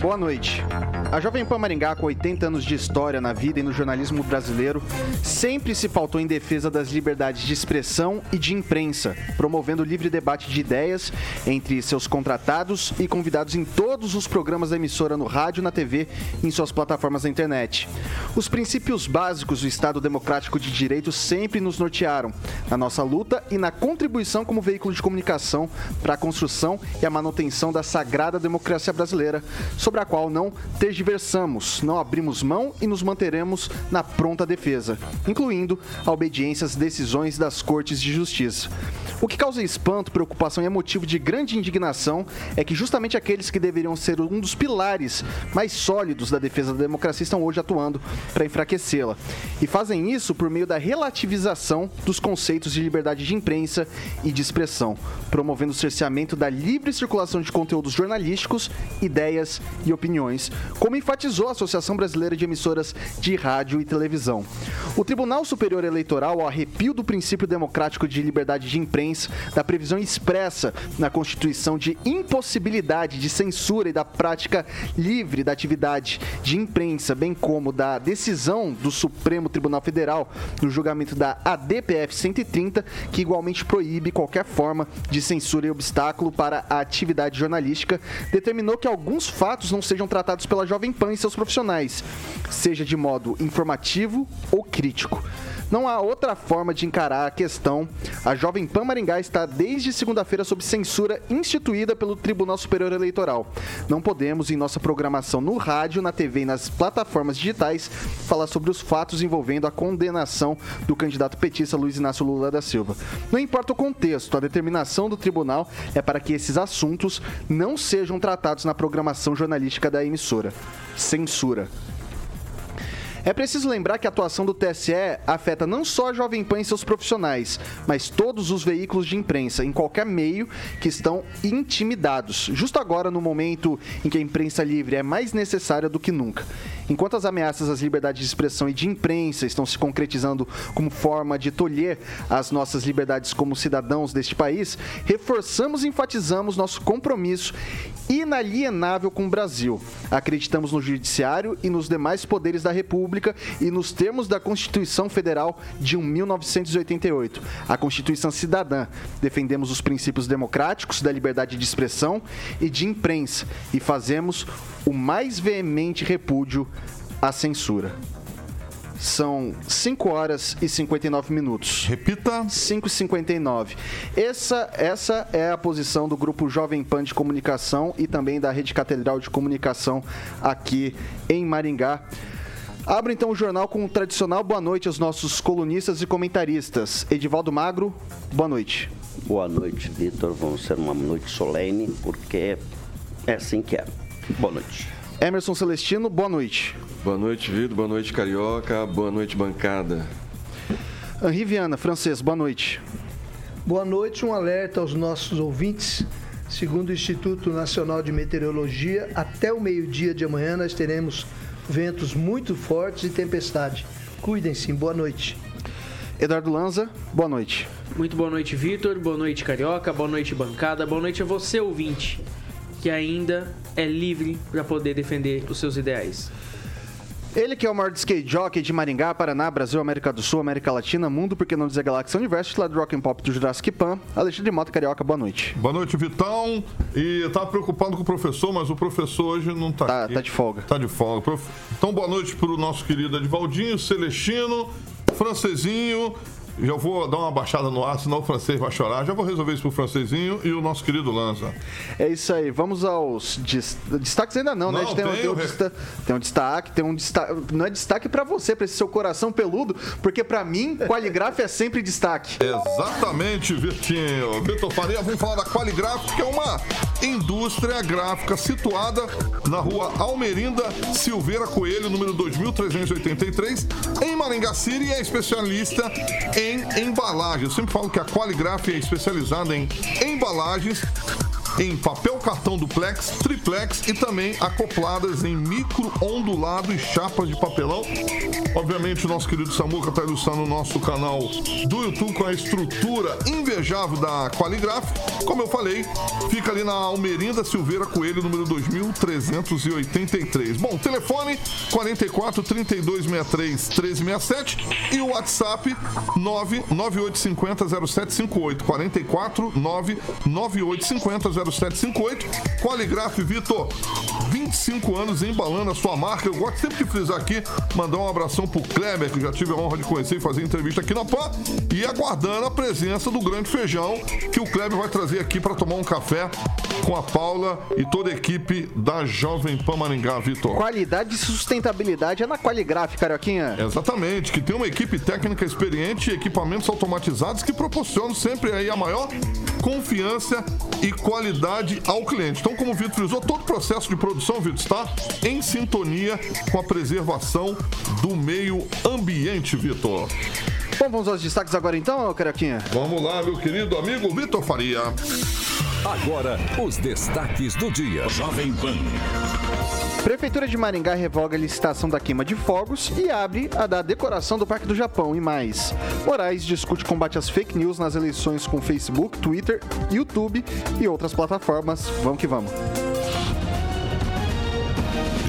Boa noite. A Jovem Pan Maringá, com 80 anos de história na vida e no jornalismo brasileiro, sempre se pautou em defesa das liberdades de expressão e de imprensa, promovendo livre debate de ideias entre seus contratados e convidados em todos os programas da emissora no rádio, na TV e em suas plataformas na internet. Os princípios básicos do Estado Democrático de Direito sempre nos nortearam na nossa luta e na contribuição como veículo de comunicação para a construção e a manutenção da sagrada democracia brasileira, sobre a qual não tergiversamos, não abrimos mão e nos manteremos na pronta defesa, incluindo a obediência às decisões das cortes de justiça. O que causa espanto, preocupação e é motivo de grande indignação é que justamente aqueles que deveriam ser um dos pilares mais sólidos da defesa da democracia estão hoje atuando para enfraquecê-la. E fazem isso por meio da relativização dos conceitos de liberdade de imprensa e de expressão, promovendo o cerceamento da livre circulação de conteúdos jornalísticos, ideias e opiniões, como enfatizou a Associação Brasileira de Emissoras de Rádio e Televisão. O Tribunal Superior Eleitoral, ao arrepio do princípio democrático de liberdade de imprensa, da previsão expressa na Constituição de impossibilidade de censura e da prática livre da atividade de imprensa, bem como da decisão do Supremo Tribunal Federal no julgamento da ADPF 130, que igualmente proíbe qualquer forma de censura e obstáculo para a atividade jornalística, determinou que alguns fatos não sejam tratados pela Jovem Pan e seus profissionais, seja de modo informativo ou crítico. Não há outra forma de encarar a questão. A Jovem Pan Maringá está desde segunda-feira sob censura instituída pelo Tribunal Superior Eleitoral. Não podemos, em nossa programação no rádio, na TV e nas plataformas digitais, falar sobre os fatos envolvendo a condenação do candidato petista Luiz Inácio Lula da Silva. Não importa o contexto, a determinação do tribunal é para que esses assuntos não sejam tratados na programação jornalística da emissora. Censura. É preciso lembrar que a atuação do TSE afeta não só a Jovem Pan e seus profissionais, mas todos os veículos de imprensa, em qualquer meio, que estão intimidados, justo agora no momento em que a imprensa livre é mais necessária do que nunca. Enquanto as ameaças às liberdades de expressão e de imprensa estão se concretizando como forma de tolher as nossas liberdades como cidadãos deste país, reforçamos e enfatizamos nosso compromisso inalienável com o Brasil. Acreditamos no Judiciário e nos demais poderes da República e nos termos da Constituição Federal de 1988, a Constituição Cidadã. Defendemos os princípios democráticos da liberdade de expressão e de imprensa e fazemos o mais veemente repúdio à censura. São 5 horas e 59 minutos. Repita. 5 e 59. Essa, essa é a posição do Grupo Jovem Pan de Comunicação e também da Rede Catedral de Comunicação aqui em Maringá. Abro então o jornal com o tradicional boa noite aos nossos colunistas e comentaristas. Edivaldo Magro, boa noite. Boa noite, Vitor. Vamos ser uma noite solene, porque é assim que é. Boa noite. Emerson Celestino, boa noite. Boa noite, Vitor. Boa noite, Carioca. Boa noite, bancada. Henri Viana, francês, boa noite. Boa noite, um alerta aos nossos ouvintes. Segundo o Instituto Nacional de Meteorologia, até o meio-dia de amanhã nós teremos ventos muito fortes e tempestade. Cuidem-se, boa noite. Eduardo Lanza, boa noite. Muito boa noite, Vitor. Boa noite, Carioca. Boa noite, bancada. Boa noite a você, ouvinte, que ainda é livre para poder defender os seus ideais. Ele que é o maior skate jockey de Maringá, Paraná, Brasil, América do Sul, América Latina, Mundo, porque não dizer Galáxia Universo, lá do Rock and Pop do Jurassic Pan, Alexandre Mota Carioca, boa noite. Boa noite, Vitão. E tava preocupado com o professor, mas o professor hoje não tá, Tá, aqui. tá de folga. Tá de folga. Então, boa noite pro nosso querido Edivaldinho, Celestino, Francesinho Já vou dar uma baixada no ar, senão o francês vai chorar. Já vou resolver isso pro francesinho e o nosso querido Lanza. É isso aí, vamos aos des- destaques ainda não, né? Não, A gente tem, tem tem um re- desta- tem um destaque, tem um destaque. Não é destaque pra você, pra esse seu coração peludo, porque pra mim, qualigraf é sempre destaque. Exatamente, Vitinho. Vitor Faria, vamos falar da Qualigraf, que é uma indústria gráfica situada na rua Almerinda Silveira Coelho, número 2383, em Maringá City e é especialista em embalagens. Eu sempre falo que a Qualigraf é especializada em embalagens em papel cartão duplex, triplex e também acopladas em micro ondulado e chapas de papelão. Obviamente, o nosso querido Samuca está ilustrando o nosso canal do YouTube com a estrutura invejável da Qualigraf. Como eu falei, fica ali na Almerinda Silveira Coelho, número 2383. Bom, telefone 44 32 63 1367 e o WhatsApp 99850 0758. 44 99850 0758. Qualigraf Vitor, 25 anos embalando a sua marca. Eu gosto sempre de frisar aqui, mandar um abração pro Kleber, que eu já tive a honra de conhecer e fazer entrevista aqui na PAN, e aguardando a presença do grande feijão que o Kleber vai trazer aqui para tomar um café com a Paula e toda a equipe da Jovem Pan Maringá, Vitor. Qualidade e sustentabilidade é na Qualigraf, Carioquinha. Exatamente, que tem uma equipe técnica experiente e equipamentos automatizados que proporcionam sempre aí a maior confiança e qualidade ao cliente. Então, como o Vitor frisou, todo o processo de produção, Vitor, está em sintonia com a preservação do meio ambiente, Vitor. Bom, vamos aos destaques agora então, Carioquinha. Vamos lá, meu querido amigo Vitor Faria. Agora, os destaques do dia. Jovem Pan. Prefeitura de Maringá revoga a licitação da queima de fogos e abre a da decoração do Parque do Japão e mais. Moraes discute combate às fake news nas eleições com Facebook, Twitter, YouTube e outras plataformas. Vamos que vamos.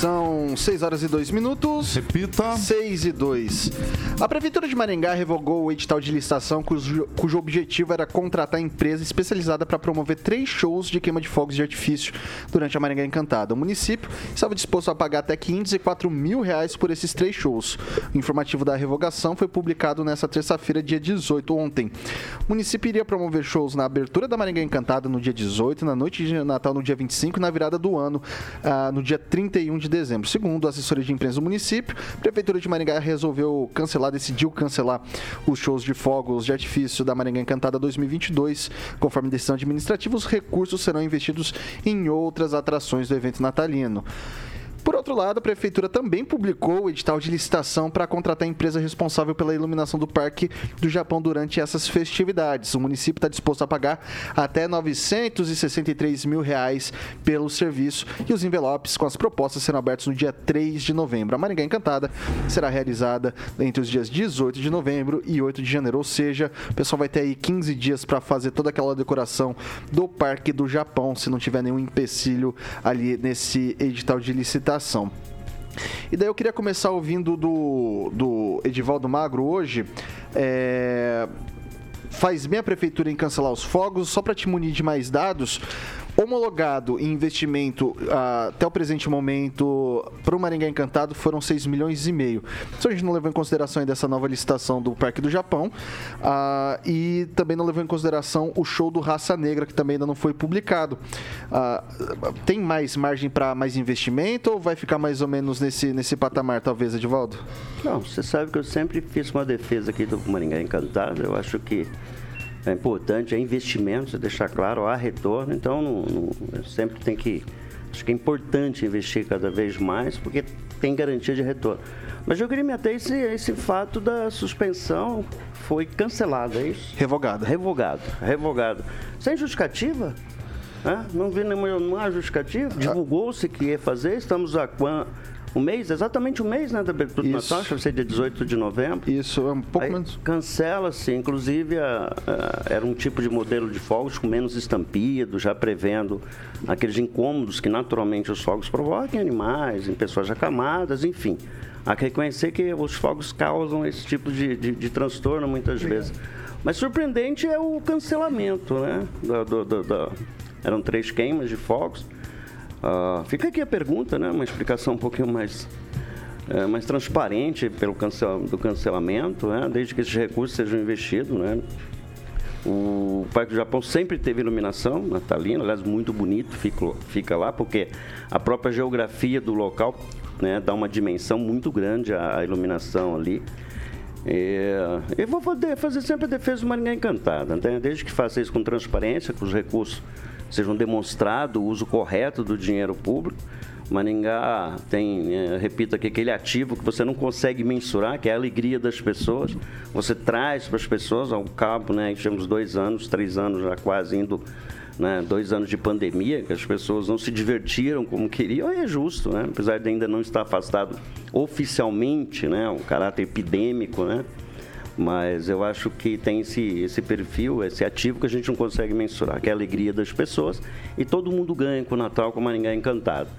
São 6 horas e 2 minutos. Repita. 6 e 2. A Prefeitura de Maringá revogou o edital de licitação cujo, cujo objetivo era contratar empresa especializada para promover três shows de queima de fogos de artifício durante a Maringá Encantada. O município estava disposto a pagar até 504 mil reais por esses três shows. O informativo da revogação foi publicado nesta terça-feira, dia 18, ontem. O município iria promover shows na abertura da Maringá Encantada no dia 18, na noite de Natal no dia 25 e na virada do ano ah, no dia 31 de dezembro. Segundo a assessoria de imprensa do município, a Prefeitura de Maringá resolveu cancelar, decidiu cancelar os shows de fogos de artifício da Maringá Encantada 2022. Conforme decisão administrativa, os recursos serão investidos em outras atrações do evento natalino. Por outro lado, a Prefeitura também publicou o edital de licitação para contratar a empresa responsável pela iluminação do Parque do Japão durante essas festividades. O município está disposto a pagar até 963 mil reais pelo serviço e os envelopes com as propostas serão abertos no dia 3 de novembro. A Maringá Encantada será realizada entre os dias 18 de novembro e 8 de janeiro, ou seja, o pessoal vai ter aí 15 dias para fazer toda aquela decoração do Parque do Japão, se não tiver nenhum empecilho ali nesse edital de licitação. E daí eu queria começar ouvindo do, do Edivaldo Magro hoje. É, faz bem a prefeitura em cancelar os fogos, só para te munir de mais dados. Homologado em investimento ah, até o presente momento para o Maringá Encantado foram 6 milhões e meio. Isso a gente não levou em consideração ainda essa nova licitação do Parque do Japão ah, e também não levou em consideração o show do Raça Negra, que também ainda não foi publicado. Ah, tem mais margem para mais investimento ou vai ficar mais ou menos nesse, nesse patamar, talvez, Edivaldo? Não, você sabe que eu sempre fiz uma defesa aqui do Maringá Encantado. Eu acho que é importante, é investimento, você deixar claro, há retorno. Então, não, não- sempre tem que. Acho que é importante investir cada vez mais, porque tem garantia de retorno. Mas eu queria me ater a esse, a esse fato da suspensão foi cancelada, é isso? Revogada. Revogado, revogado. Sem justificativa? né? Não vi nenhuma há justificativa. Divulgou-se que ia fazer, estamos quan- um mês, exatamente um mês, né, da abertura do Isso. Natal, acho que ser dia 18 de novembro. Isso, é um pouco Aí menos. Cancela-se, inclusive a- a- era um tipo de modelo de fogos com menos estampido, já prevendo aqueles incômodos que naturalmente os fogos provocam em animais, em pessoas acamadas, enfim. Há que reconhecer que os fogos causam esse tipo de, de- de transtorno muitas vezes. Mas surpreendente é o cancelamento, né? Do- do- da- eram três queimas de fogos. Ah, fica aqui a pergunta, né? Uma explicação um pouquinho mais é, mais transparente pelo cancel, do cancelamento, né? desde que esses recursos sejam investidos. Né? O Parque do Japão sempre teve iluminação natalina, aliás, muito bonito fica, fica lá, porque a própria geografia do local né, dá uma dimensão muito grande à, iluminação ali. É, eu vou fazer, sempre a defesa do Maringá Encantada, né? desde que faça isso com transparência, que os recursos sejam demonstrados, o uso correto do dinheiro público. Maringá tem, é, repito aqui, aquele ativo que você não consegue mensurar, que é a alegria das pessoas. Você traz para as pessoas, ao cabo, né, temos dois anos, três anos já quase indo, né, dois anos de pandemia, que as pessoas não se divertiram como queriam, e é justo, né, apesar de ainda não estar afastado oficialmente, né, o caráter epidêmico, né, mas eu acho que tem esse, esse perfil, esse ativo que a gente não consegue mensurar, que é a alegria das pessoas. E todo mundo ganha com o Natal, com o Maringá Encantado.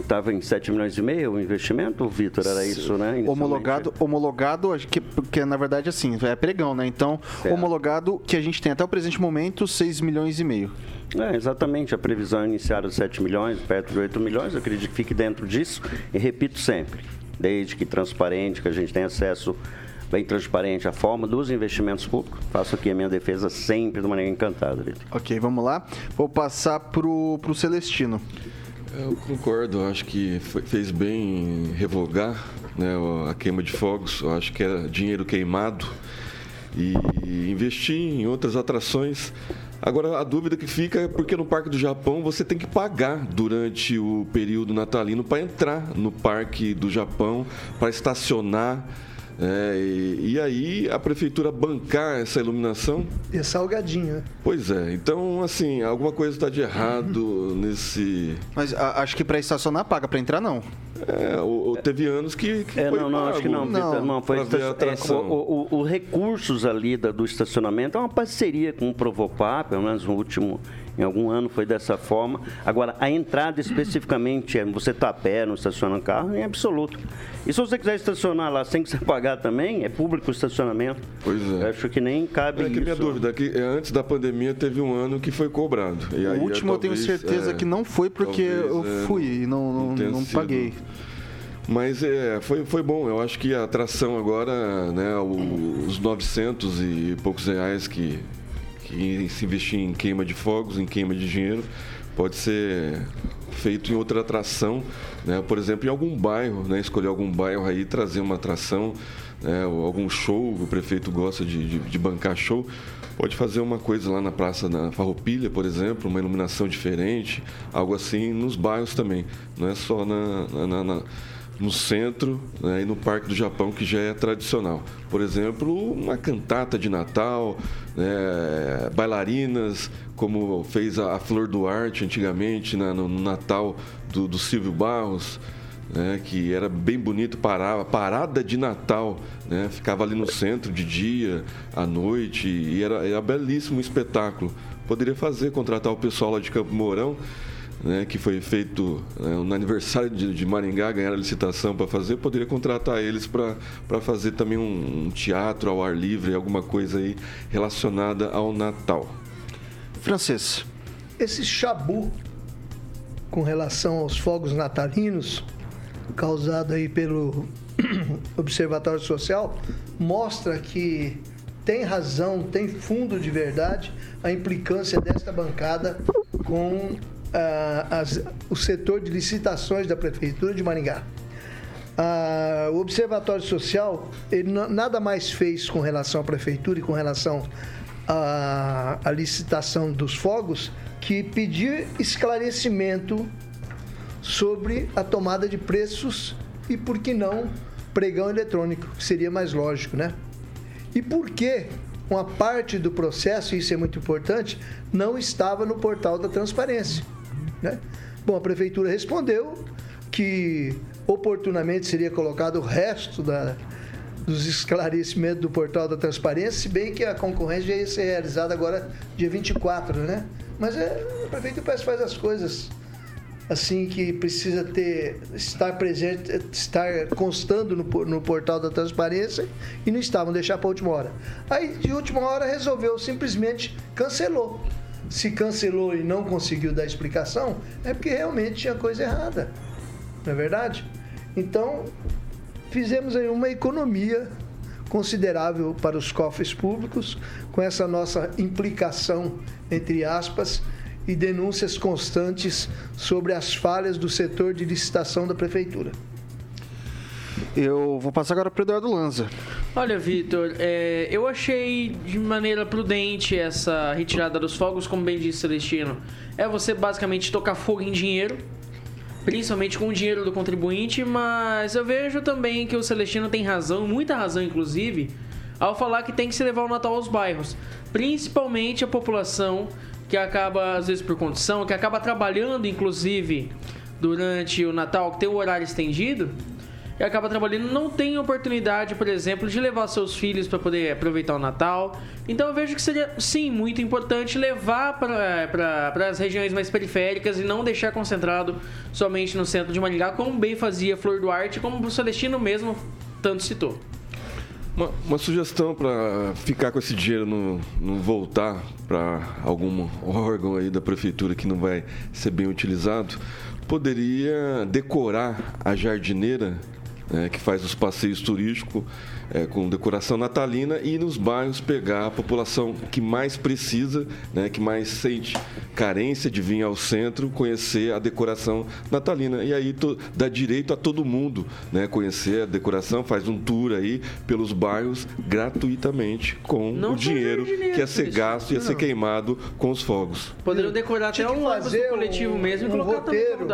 Estava em 7 milhões e meio o investimento, Vitor? Era isso, né? Homologado, homologado, que, porque na verdade assim, é pregão, né? Então, Certo. homologado que a gente tem até o presente momento, 6 milhões e meio. É, exatamente, a previsão inicial de 7 milhões, perto de 8 milhões, eu acredito que fique dentro disso. E repito sempre, desde que transparente, que a gente tenha acesso bem transparente à forma dos investimentos públicos, faço aqui a minha defesa sempre de maneira encantada, Vitor. Ok, vamos lá. Vou passar pro, pro Celestino. Eu concordo, acho que foi- fez bem em revogar né, o- a queima de fogos. Eu acho que era dinheiro queimado e investir em outras atrações. Agora, a dúvida que fica é porque no Parque do Japão você tem que pagar durante o período natalino para entrar no Parque do Japão, para estacionar. É, e, e aí a prefeitura bancar essa iluminação E é salgadinho, né? Pois é, então assim, alguma coisa está de errado nesse. Mas a- acho que pra estacionar paga, pra entrar não. É, ou, ou teve anos que, que É, foi não, não, acho que não, pago Vitor, não, foi a é, atração. o, o- o recursos ali da- do estacionamento é uma parceria com o Provopar, pelo menos no último, em algum ano foi dessa forma. Agora, a entrada especificamente, é você tá a pé, não estaciona carro, em absoluto. E se você quiser estacionar lá sem que você pagar também, é público o estacionamento. Pois é. Eu acho que nem cabe É que isso. minha dúvida, é que é, antes da pandemia teve um ano que foi cobrado. E aí, o último eu tenho talvez, certeza é, que não foi porque talvez, eu é, fui e não, não, não sido. paguei. Mas é, foi, foi bom. Eu acho que a atração agora, né, o- os 900 e poucos reais que, se investir em queima de fogos, em queima de dinheiro, pode ser feito em outra atração, né? Por exemplo, em algum bairro, né? Escolher algum bairro aí, trazer uma atração, né? Algum show, o prefeito gosta de, de, de bancar show. Pode fazer uma coisa lá na Praça da Farroupilha, por exemplo, uma iluminação diferente, algo assim nos bairros também. Não é só na- na- na no centro né, e no Parque do Japão, que já é tradicional. Por exemplo, uma cantata de Natal, né, bailarinas, como fez a, Flor Duarte antigamente no, no Natal do, do Silvio Barros. né, que era bem bonito, parava, parada de Natal, né, ficava ali no centro de dia, à noite, e era, era belíssimo espetáculo. Poderia fazer, contratar o pessoal lá de Campo Mourão, né, que foi feito né, no aniversário de, de Maringá, ganharam a licitação para fazer, poderia contratar eles para fazer também um, um teatro ao ar livre, alguma coisa aí relacionada ao Natal. Francês. Esse chabu com relação aos fogos natalinos, causado aí pelo Observatório Social, mostra que tem razão, tem fundo de verdade a implicância desta bancada com as- o setor de licitações da Prefeitura de Maringá. O Observatório Social, ele na- nada mais fez com relação à Prefeitura e com relação à, à licitação dos fogos que pedir esclarecimento sobre a tomada de preços e, por que não, pregão eletrônico, que seria mais lógico, né? E por que uma parte do processo, isso é muito importante, não estava no portal da transparência? Né? Bom, a prefeitura respondeu que oportunamente seria colocado o resto da, dos esclarecimentos do portal da transparência, se bem que a concorrência ia ser realizada agora dia 24, né? Mas é, parece que faz as coisas assim que precisa ter estar presente, estar constando no, no portal da transparência e não estavam deixar para a última hora. Aí de última hora resolveu simplesmente cancelou. Se cancelou e não conseguiu dar explicação, é porque realmente tinha coisa errada. Não é verdade? Então, fizemos aí uma economia considerável para os cofres públicos com essa nossa implicação entre aspas e denúncias constantes sobre as falhas do setor de licitação da prefeitura. Eu vou passar agora para o Eduardo Lanza. Olha, Vitor, é, eu achei de maneira prudente essa retirada dos fogos, como bem disse Celestino. É você basicamente tocar fogo em dinheiro, principalmente com o dinheiro do contribuinte, mas eu vejo também que o Celestino tem razão, muita razão inclusive, ao falar que tem que se levar o Natal aos bairros, principalmente a população que acaba, às vezes por condição, que acaba trabalhando, inclusive, durante o Natal, que tem o horário estendido, e acaba trabalhando, não tem oportunidade, por exemplo, de levar seus filhos para poder aproveitar o Natal. Então eu vejo que seria, sim, muito importante levar para as regiões mais periféricas e não deixar concentrado somente no centro de Maringá, como bem fazia Flor Duarte, como o Celestino mesmo tanto citou. Uma, uma sugestão para ficar com esse dinheiro não, não voltar para algum órgão aí da prefeitura que não vai ser bem utilizado, poderia decorar a jardineira né, que faz os passeios turísticos é, com decoração natalina e nos bairros pegar a população que mais precisa, né, que mais sente carência de vir ao centro conhecer a decoração natalina. E aí to, dá direito a todo mundo né, conhecer a decoração, faz um tour aí pelos bairros gratuitamente com Não o dinheiro que ia ser isso. gasto, ia ser queimado com os fogos. Poderiam decorar até um do coletivo mesmo e um colocar roteiro,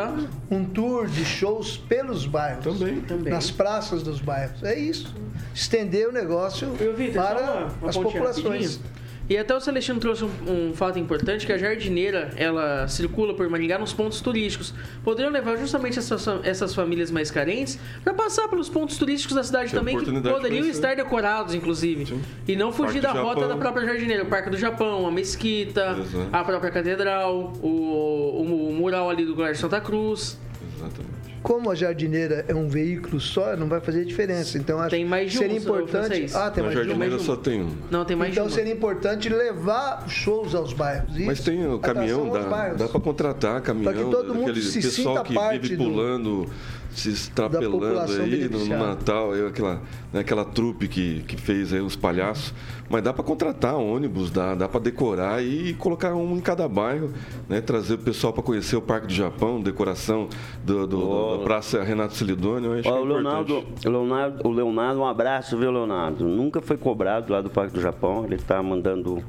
um tour de shows pelos bairros. Também. Também. Nas praças dos bairros. É isso. Estender o negócio Eu vi, só para uma- uma as populações. rapidinho. E até o Celestino trouxe um, um fato importante, que a jardineira, ela circula por Maringá nos pontos turísticos. Poderiam levar justamente essas, essas famílias mais carentes para passar pelos pontos turísticos da cidade Tem também, que poderiam estar decorados, inclusive. E não fugir Parque da rota Japão. da própria jardineira. O Parque do Japão, a Mesquita, Exato. a própria Catedral, o, o- o mural ali do Colégio Santa Cruz. Exatamente. Como a jardineira é um veículo só, não vai fazer diferença. Então acho Tem mais de que seria um, importante. Ah, tem Na mais de um. jardineira só tem um. Não, tem mais Então de uma. seria importante levar shows aos bairros. Mas Isso. tem o caminhão, dá, bairros. dá para contratar caminhão, Pra que todo mundo se pessoal sinta que parte vive do- pulando, se estrapelando aí no, no. Natal, aí aquela, né, aquela trupe que, que fez aí os palhaços. Mas dá para contratar ônibus, dá, dá para decorar e colocar um em cada bairro, né, trazer o pessoal para conhecer o Parque do Japão, decoração do, do- do- da Praça Renato Celidônio. Eu acho que é o Leonardo, Leonardo, o Leonardo, um abraço, viu, Leonardo? Nunca foi cobrado lá do Parque do Japão. Ele está mandando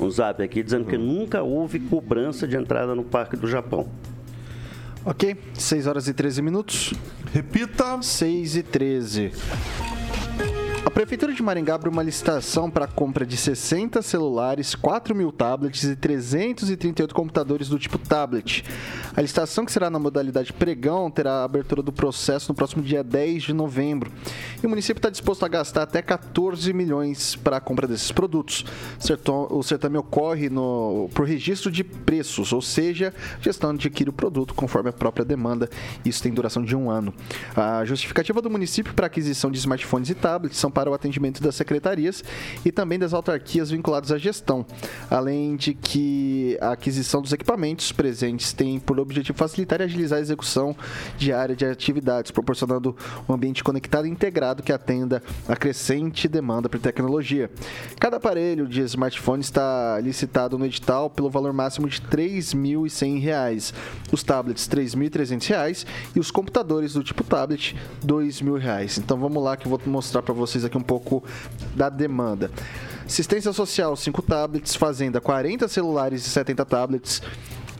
um zap aqui dizendo que nunca houve cobrança de entrada no Parque do Japão. Ok, 6 horas e 13 minutos. Repita. 6 e 13. A Prefeitura de Maringá abriu uma licitação para a compra de 60 celulares, 4 mil tablets e 338 computadores do tipo tablet. A licitação, que será na modalidade pregão, terá a abertura do processo no próximo dia 10 de novembro. E o município está disposto a gastar até 14 milhões para a compra desses produtos. O certame ocorre no, por registro de preços, ou seja, gestão adquire o produto conforme a própria demanda. Isso tem duração de um ano. A justificativa do município para a aquisição de smartphones e tablets são para o atendimento das secretarias e também das autarquias vinculadas à gestão, além de que a aquisição dos equipamentos presentes tem por objetivo facilitar e agilizar a execução diária de atividades, proporcionando um ambiente conectado e integrado que atenda a crescente demanda por tecnologia. Cada aparelho de smartphone está licitado no edital pelo valor máximo de R$ 3.100, os tablets R$ 3.300 e os computadores do tipo tablet R$ 2.000. Então vamos lá que eu vou mostrar para vocês aqui um pouco da demanda. Assistência social, 5 tablets. Fazenda, 40 celulares e 70 tablets.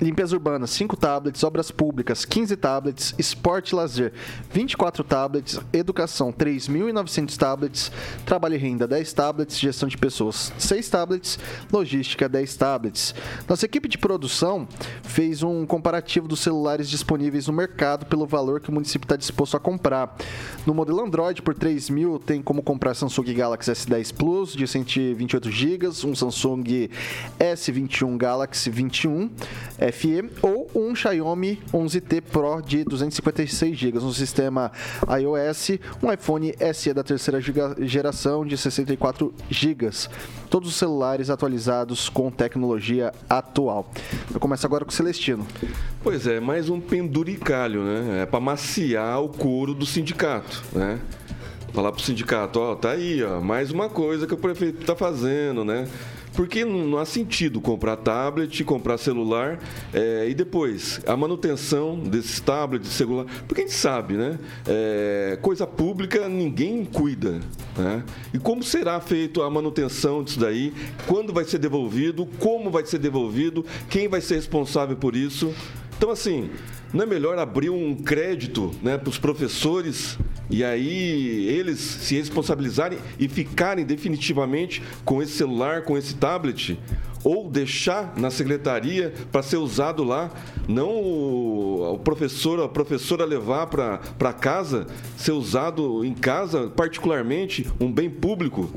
Limpeza urbana, 5 tablets. Obras públicas, 15 tablets. Esporte e lazer, 24 tablets. Educação, 3.900 tablets. Trabalho e renda, 10 tablets. Gestão de pessoas, 6 tablets. Logística, 10 tablets. Nossa equipe de produção fez um comparativo dos celulares disponíveis no mercado pelo valor que o município está disposto a comprar. No modelo Android, por 3 mil, tem como comprar Samsung Galaxy S10 Plus de 128 GB, um Samsung S21 Galaxy 21 FE ou um Xiaomi 11T Pro de 256 GB, um sistema iOS, um iPhone SE da terceira geração de 64 GB. Todos os celulares atualizados com tecnologia atual. Eu começo agora com o Celestino. Pois é, mais um penduricalho, né? É para maciar o couro do sindicato, né? Falar pro sindicato, ó, tá aí, ó, mais uma coisa que o prefeito tá fazendo, né? Porque não há sentido comprar tablet, comprar celular é, e depois a manutenção desses tablets, celular. Porque a gente sabe, né? É, coisa pública ninguém cuida. Né? E como será feita a manutenção disso daí? Quando vai ser devolvido? Como vai ser devolvido? Quem vai ser responsável por isso? Então, assim, não é melhor abrir um crédito né, para os professores e aí eles se responsabilizarem e ficarem definitivamente com esse celular, com esse tablet? Ou deixar na secretaria para ser usado lá, não o, professor, a professora levar para casa, ser usado em casa, particularmente um bem público?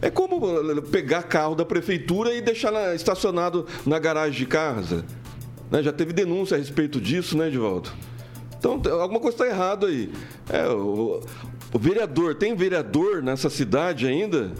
É como pegar carro da prefeitura e deixar na- estacionado na garagem de casa. Né? Já teve denúncia a respeito disso, né, Edivaldo? Então, alguma coisa está errada aí. É, o, o vereador, tem vereador nessa cidade ainda?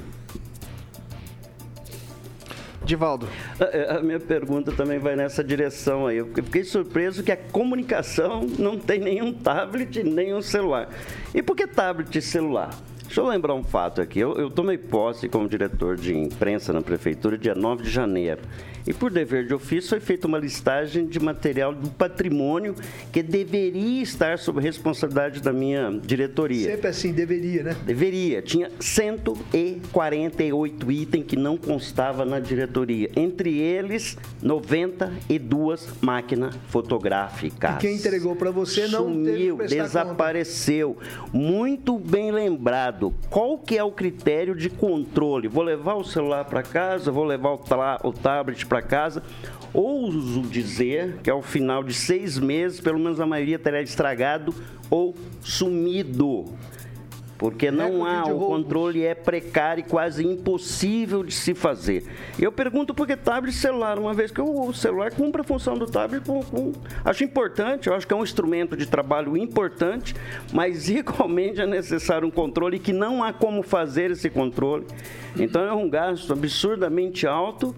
Divaldo. A, a minha pergunta também vai nessa direção aí. Eu fiquei surpreso que a comunicação não tem nenhum tablet, nenhum celular. E por que tablet e celular? Deixa eu lembrar um fato aqui. Eu, eu tomei posse como diretor de imprensa na prefeitura dia 9 de janeiro. E por dever de ofício foi feita uma listagem de material do patrimônio que deveria estar sob responsabilidade da minha diretoria. Sempre assim, deveria, né? Deveria. Tinha 148 itens que não constava na diretoria. Entre eles, 92 máquinas fotográficas. E quem entregou para você não Sumiu, desapareceu. Muito bem lembrado. Qual que é o critério de controle? Vou levar o celular para casa, vou levar o, o tablet para casa. Ouso dizer que ao final de seis meses, pelo menos a maioria terá estragado ou sumido. Porque não há, o controle é precário e quase impossível de se fazer. Eu pergunto por que tablet e celular, uma vez que o celular cumpre a função do tablet, com, com- acho importante, eu acho que é um instrumento de trabalho importante, mas igualmente é necessário um controle que não há como fazer esse controle. Então é um gasto absurdamente alto.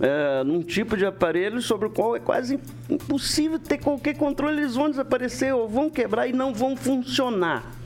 é, num tipo de aparelho sobre o qual é quase impossível ter qualquer controle, eles vão desaparecer ou vão quebrar e não vão funcionar.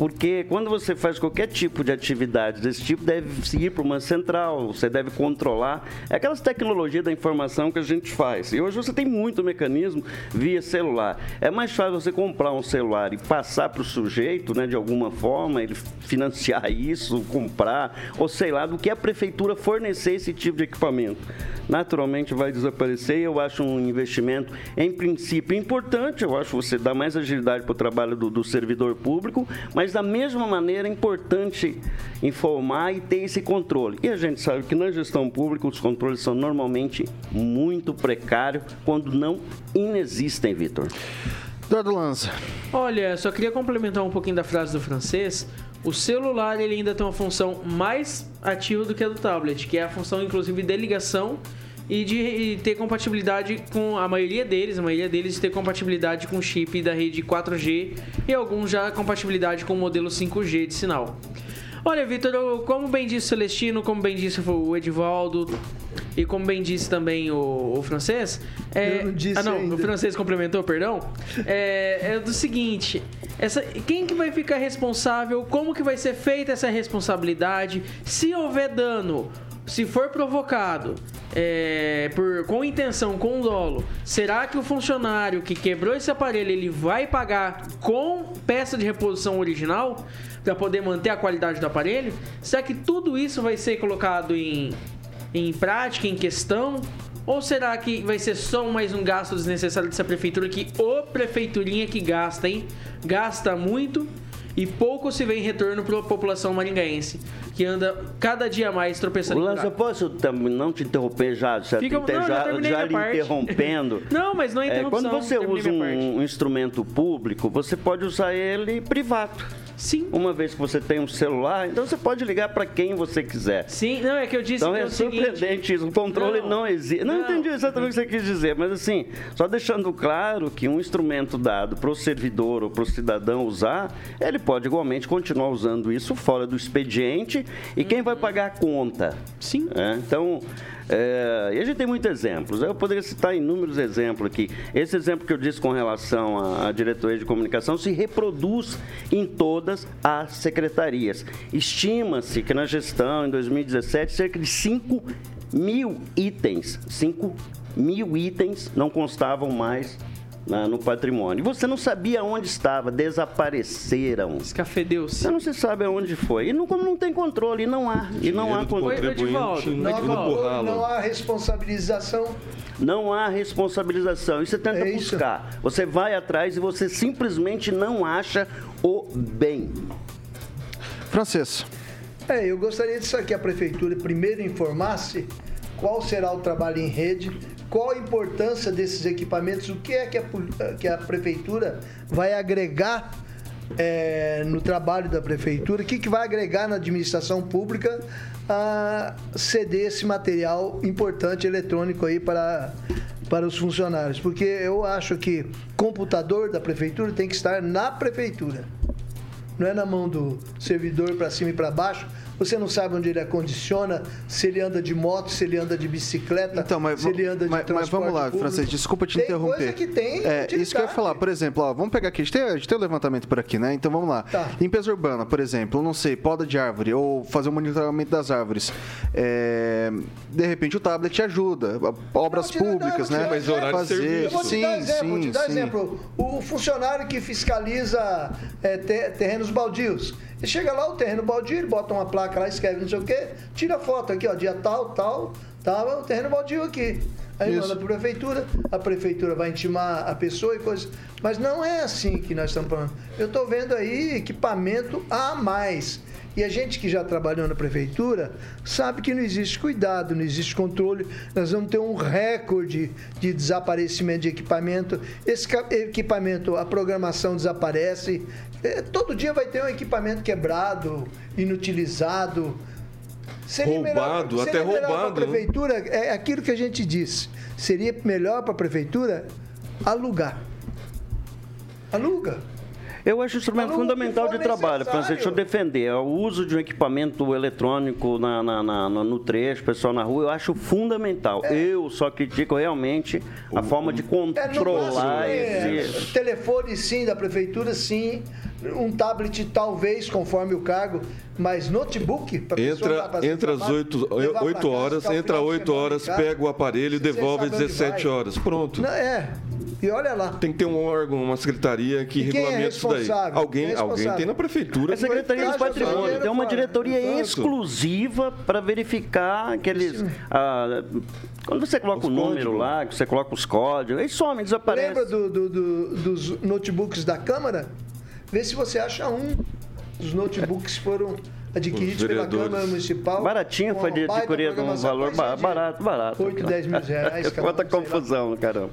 Porque quando você faz qualquer tipo de atividade desse tipo, deve seguir para uma central, você deve controlar. É aquelas tecnologias da informação que a gente faz. E hoje você tem muito mecanismo via celular. É mais fácil você comprar um celular e passar para o sujeito, né, de alguma forma, ele financiar isso, comprar, ou sei lá, do que a prefeitura fornecer esse tipo de equipamento. Naturalmente vai desaparecer e eu acho um investimento, em princípio, importante. Eu acho que você dá mais agilidade para o trabalho do, do servidor público, mas da mesma maneira é importante informar e ter esse controle. E a gente sabe que na gestão pública os controles são normalmente muito precários, quando não inexistem, Vitor. Eduardo Lanza. Olha, só queria complementar um pouquinho da frase do francês. O celular ele ainda tem uma função mais ativa do que a do tablet, que é a função inclusive de ligação e de e ter compatibilidade com a maioria deles, a maioria deles ter compatibilidade com chip da rede 4G e alguns já compatibilidade com o modelo 5G de sinal. Olha, Vitor, como bem disse o Celestino, como bem disse o Edivaldo e como bem disse também o, o francês, é, não ah não, ainda. o francês complementou, perdão. É, é do seguinte, essa, quem que vai ficar responsável? Como que vai ser feita essa responsabilidade? Se houver dano, se for provocado é, por, com intenção, com dolo, será que o funcionário que quebrou esse aparelho ele vai pagar com peça de reposição original para poder manter a qualidade do aparelho? Será que tudo isso vai ser colocado em, em prática, em questão? Ou será que vai ser só mais um gasto desnecessário dessa prefeitura que o prefeiturinha que gasta, hein? Gasta muito e pouco se vê em retorno para a população maringaense, que anda cada dia mais tropeçando Lance, eu posso não te interromper já, já, Fica- te- não, já já, já lhe parte. interrompendo. Não, mas não é É, interrupção. quando você usa um, um instrumento público, você pode usar ele privado. Sim. Uma vez que você tem um celular, então você pode ligar para quem você quiser. Sim, não, é que eu disse Então que é é o seguinte... surpreendente isso. O controle Não. não, existe. Não, Não. entendi exatamente o que você quis dizer, mas assim, só deixando claro que um instrumento dado para o servidor ou para o cidadão usar, ele pode igualmente continuar usando isso fora do expediente e quem vai pagar a conta? Sim. É, então, é, e a gente tem muitos exemplos. Eu poderia citar inúmeros exemplos aqui. Esse exemplo que eu disse com relação à, diretoria de comunicação se reproduz em todas as secretarias. Estima-se que na gestão, em 2017, cerca de 5 mil itens, 5 mil itens não constavam mais na- no patrimônio. E você não sabia onde estava, desapareceram. Escafedeu-se. Você não se sabe aonde foi. E não, como não tem controle, e não há. E não há controle. Edivaldo. Não, Edivaldo, não, há responsabilização. Não há responsabilização. E você tenta É isso. buscar. Você vai atrás e você simplesmente não acha o bem. Francês, É, eu gostaria disso que a prefeitura primeiro informasse qual será o trabalho em rede, qual a importância desses equipamentos, o que é que a, que a prefeitura vai agregar é, no trabalho da prefeitura, o que, que vai agregar na administração pública a ceder esse material importante eletrônico aí para, para os funcionários. Porque eu acho que computador da prefeitura tem que estar na prefeitura não é na mão do servidor para cima e para baixo. Você não sabe onde ele acondiciona, se ele anda de moto, se ele anda de bicicleta, Então, mas, se ele anda de mas, mas transporte vamos lá, público. Francês, desculpa te tem interromper. Coisa que tem é, isso que eu ia falar, por exemplo, ó, vamos pegar aqui, a gente tem, a gente tem o levantamento por aqui, né? Então vamos lá. Tá. Limpeza urbana, por exemplo, não sei, poda de árvore ou fazer o monitoramento das árvores. É, de repente o tablet ajuda, obras Não, públicas, não, né? Mas horário de fazer, serviço. Eu vou te sim, dar exemplo, vou sim, te dar sim. exemplo. O funcionário que fiscaliza é, te- terrenos baldios. Chega lá, o terreno baldio, ele bota uma placa lá, escreve não sei o quê, tira foto aqui, ó, dia tal, tal, tava o terreno baldio aqui. Aí Isso. manda para a prefeitura, a prefeitura vai intimar a pessoa e coisa. Mas não é assim que nós estamos falando. Eu estou vendo aí equipamento a mais. E a gente que já trabalhou na prefeitura sabe que não existe cuidado, não existe controle. Nós vamos ter um recorde de desaparecimento de equipamento. Esse equipamento, a programação desaparece. É, todo dia vai ter um equipamento quebrado, inutilizado. Seria Roubado, melhor, até roubado, Para a prefeitura, é aquilo que a gente disse. Seria melhor para a prefeitura alugar. Aluga. Eu acho um instrumento o fundamental de trabalho. Francisco. Deixa eu defender. É O uso de um equipamento eletrônico na, na- na- no, no trecho, pessoal na rua, eu acho fundamental. Eu só critico realmente a forma de É, controlar é, esse. Telefone sim, da prefeitura sim. Um tablet talvez, conforme o cargo. Mas notebook, pessoa Entra, fazer entra às trabalho, 8, levar pra 8 casa, horas, entra às final de 8 semana em horas, pega o aparelho e devolve às sabe onde 17 vai. horas. Pronto. Não, é. E olha lá. Tem que ter um órgão, uma secretaria que E quem é regulamenta isso daí. Alguém, é alguém tem na prefeitura. A Secretaria do Caixa Patrimônio tem uma diretoria Exato. exclusiva para verificar aqueles. ah, quando você coloca o número códigos. lá, que você coloca os códigos, eles somem, desaparecem. Lembra do- do- do- dos notebooks da Câmara? Vê se você acha um. Os notebooks foram adquiridos Os pela. Câmara Municipal. Baratinho, foi de adquirir um valor barato, barato. 8, 10 mil reais. Quanta confusão, caramba.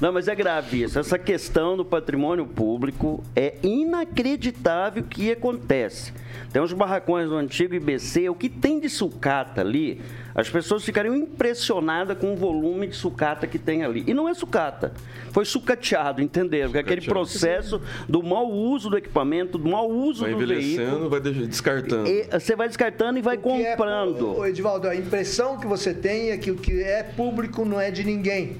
Não, mas é grave isso. Essa questão do patrimônio público é inacreditável o que acontece. Tem uns barracões do antigo IBC, o que tem de sucata ali, as pessoas ficariam impressionadas com o volume de sucata que tem ali. E não é sucata, foi sucateado, entenderam? Porque aquele Sucateado. processo do mau uso do equipamento, do mau uso Vai do veículo. envelhecendo, vai descartando. E você vai descartando e vai é- comprando. Ô, Edivaldo, a impressão que você tem é que o que é público não é de ninguém.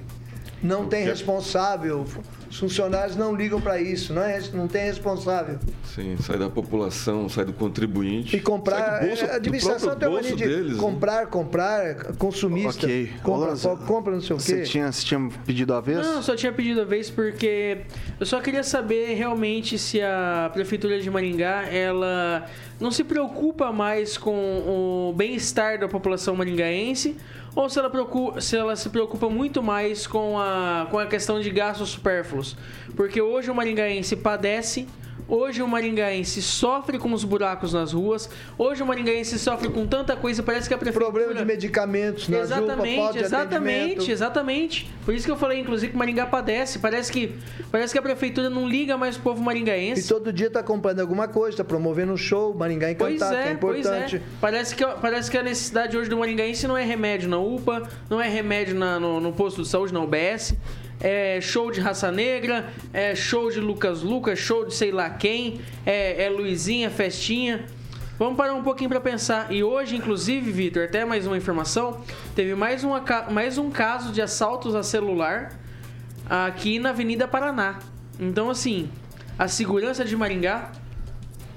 Não tem responsável. Os funcionários não ligam para isso, não, é, não tem responsável. Sim, sai da população, sai do contribuinte. E comprar. sai do bolso, a administração do tem mania de deles. né? comprar, comprar, consumista. Ok. Compra, Lanza, compra não sei o Você quê. tinha, você tinha pedido a vez? Não, só tinha pedido a vez porque eu só queria saber realmente se a prefeitura de Maringá ela não se preocupa mais com o bem-estar da população maringaense ou se ela, preocupa, se ela se preocupa muito mais com a, com a questão de gastos supérfluos. Porque hoje o maringaense padece Hoje o Maringaense sofre com os buracos nas ruas. Hoje o Maringaense sofre com tanta coisa. Parece que a prefeitura. Problema de medicamentos na Exatamente, UPA, exatamente, exatamente. Por isso que eu falei, inclusive, que o Maringá padece. Parece que, parece que a prefeitura não liga mais pro povo E maringaense. todo dia tá comprando alguma coisa, tá promovendo um show, Maringá Pois Encantado, que é é, pois importante. é. Parece que, parece que a necessidade hoje do Maringaense não é remédio na UPA, não é remédio na- no, no posto de saúde, na UBS. É show de raça negra, é show de Lucas Lucas, show de sei lá quem, é, é Luizinha, festinha. Vamos parar um pouquinho para pensar. E hoje, inclusive, Vitor, até mais uma informação: teve mais, uma, mais um caso de assaltos a celular aqui na Avenida Paraná. Então, assim, a segurança de Maringá.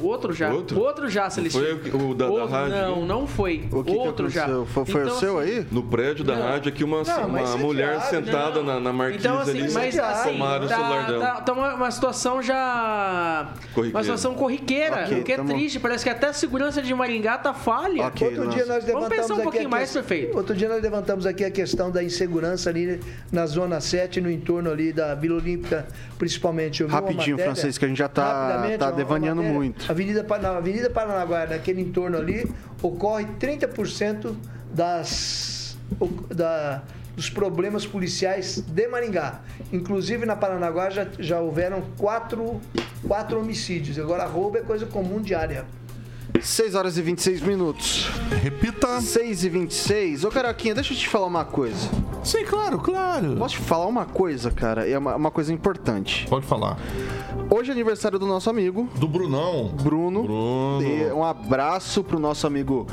Outro já. Outro? já, Celestino. Foi o- o da- da Outro, rádio? Não, não foi. O que, que Outro já. aconteceu? Foi, foi Então, o seu assim, aí? No prédio da Não. rádio aqui, uma, Não, uma é mulher diário, sentada não. na, na marquise Então, assim, ali, mas assim, tomaram o tá, celular dela. tá, tá uma, uma situação já. Corriqueira. Uma situação corriqueira. Ok, o que é tamo- triste. Parece que até a segurança de Maringá tá falha. Ok. Outro nossa. dia nós Vamos levantamos pensar um aqui pouquinho mais, prefeito. Outro dia nós levantamos aqui a questão da insegurança ali na zona 7, no entorno ali da Vila Olímpica, principalmente. Eu Rapidinho, matéria- Francisco, que a gente já tá- tá devaneando muito. Avenida, na Avenida Paranaguá, naquele entorno ali, ocorre 30% das, da- dos problemas policiais de Maringá. Inclusive na Paranaguá já, já houveram quatro, quatro homicídios. Agora roubo é coisa comum diária. 6 horas e 26 minutos. Repita. 6 e 26. Ô, Caroquinha, deixa eu te falar uma coisa. Sim, claro, claro. Posso te falar uma coisa, cara? É uma, uma coisa importante. Pode falar. Hoje é aniversário do nosso amigo Do Brunão. Bruno. Bruno. E um abraço pro nosso amigo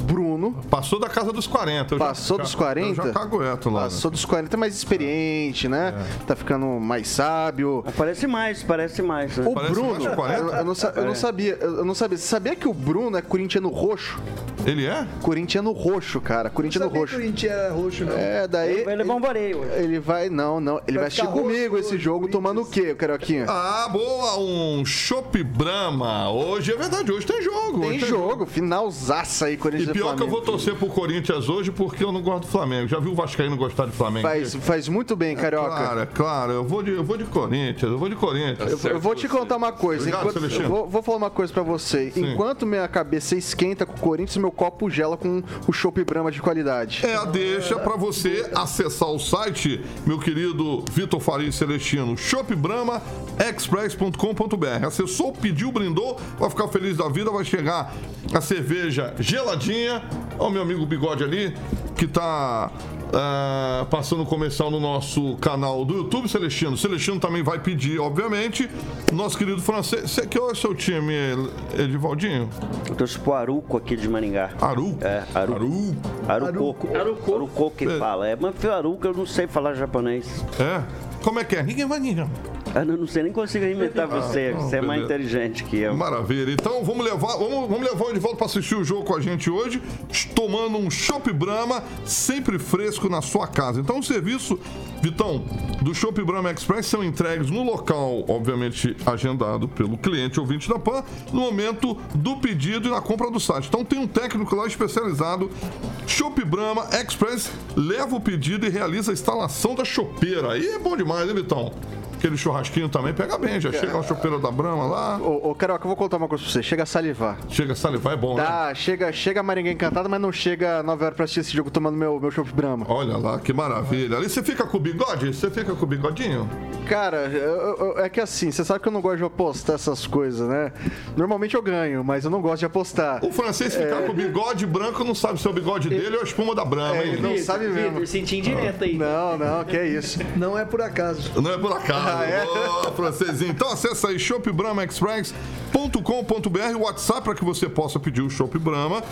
Bruno. Passou da casa dos 40. Eu já- Passou já- dos 40? Eu já cagueto lá. né? Passou dos 40, mais experiente, né? Tá ficando mais sábio. Parece mais, parece mais. né? O Parece Bruno, mais de 40? eu, eu não, eu não sabia, eu não sabia. Você sabia que o Bruno é corintiano roxo? Ele é? Corintiano roxo, cara. Corintiano Sabia roxo. que o Corinthians era roxo, não. É, daí. Vai levar um vareio. Ele vai, não, não. Ele vai, Vai assistir comigo esse jogo tomando o quê, Caroquinha? Ah, boa. Um Chopp Brahma. Hoje é verdade, hoje tem jogo. Tem hoje jogo, finalzaça aí, E Corinthians e pior que eu vou torcer pro Corinthians hoje porque eu não gosto do Flamengo. Já viu o Vascaíno gostar de Flamengo? Faz, faz muito bem, Carioca. Claro, é claro. Eu vou de, eu vou de Corinthians, eu vou de Corinthians. Eu, eu vou te contar uma coisa. Obrigado, enquanto- vou, vou falar uma coisa pra você. Enquanto minha cabeça esquenta com o Corinthians, meu copo gela com o Chopp Brahma de qualidade. É deixa para você acessar o site, meu querido Vitor Faria Celestino, shopbramaexpress.com.br. Acessou, pediu, brindou, vai ficar feliz da vida, vai chegar a cerveja geladinha. Ó, o meu amigo Bigode ali, que tá ah, passando comercial no nosso canal do YouTube, Celestino. Celestino também vai pedir, obviamente. Nosso querido francês. Você que é o seu time, Edivaldinho? Eu torço pro Aruco aqui de Maringá. Aru? É, Aru. Aru. Aruco. Aruco. Aruco que É. fala. É, mas foi Aruco, eu não sei falar japonês. É? Como é que é? Ninguém vai ninguém. Eu não sei nem consigo imitar você. Você é mais inteligente que eu. Maravilha. Então vamos levar, vamos, vamos levar o Edivaldo para assistir o jogo com a gente hoje, tomando um Chopp Brahma, sempre fresco na sua casa. Então o serviço, Vitão, do Chopp Brahma Express são entregues no local, obviamente agendado pelo cliente ouvinte da PAN, no momento do pedido e na compra do site. Então tem um técnico lá especializado, Chopp Brahma Express, leva o pedido e realiza a instalação da chopeira. Aí é bom demais, hein, Vitão? Aquele churrasquinho também pega bem, já chega a chopeira da Brahma lá. Ô, ô, Carioca, eu vou contar uma coisa pra você. Chega a salivar. Chega a salivar, é bom, né? Tá, chega, chega a Maringa encantada, mas não chega 9 horas pra assistir esse jogo tomando meu, meu Chopp Brahma. Olha lá, que maravilha. Ali você fica com o bigode? Você fica com o bigodinho? Cara, eu- eu- é que assim, você sabe que eu não gosto de apostar essas coisas, né? Normalmente eu ganho, mas eu não gosto de apostar. O francês ficar com o bigode branco não sabe se é o bigode dele ou a espuma da Brahma, É, hein? ele não sabe mesmo. Vitor, senti indireta aí. Não, não, que é isso. Não é por acaso. Não é por acaso. Ah, é? Francesinho. Então acessa aí shopbramaexpress.com.br WhatsApp para que você possa pedir o Shop Brahma.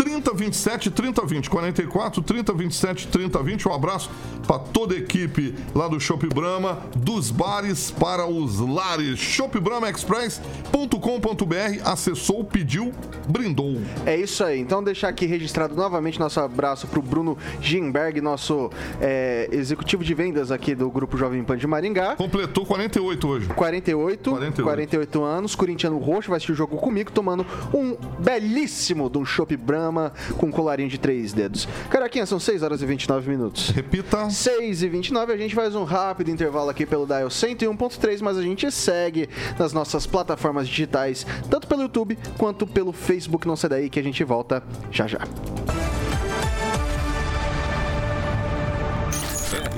3027 3020 44 3027 3020. Um abraço para toda a equipe lá do Shop Brahma, dos bares para os lares. shopbramaexpress.com.br. Acessou, pediu, brindou. É isso aí. Então deixar aqui registrado novamente nosso abraço pro Bruno Gimberg, nosso é, executivo de vendas aqui do Grupo Jovem Pan de Maringá. Completou 48 hoje. 48, 48. 48, anos, corintiano roxo, vai assistir o jogo comigo, tomando um belíssimo um chopp Brahma com colarinho de três dedos. Caraquinha, são 6 horas e 29 minutos. Repita. 6 e 29 a gente faz um rápido intervalo aqui pelo Dial 101.3, mas a gente segue nas nossas plataformas digitais, tanto pelo YouTube quanto pelo Facebook. Não sai daí que a gente volta já já.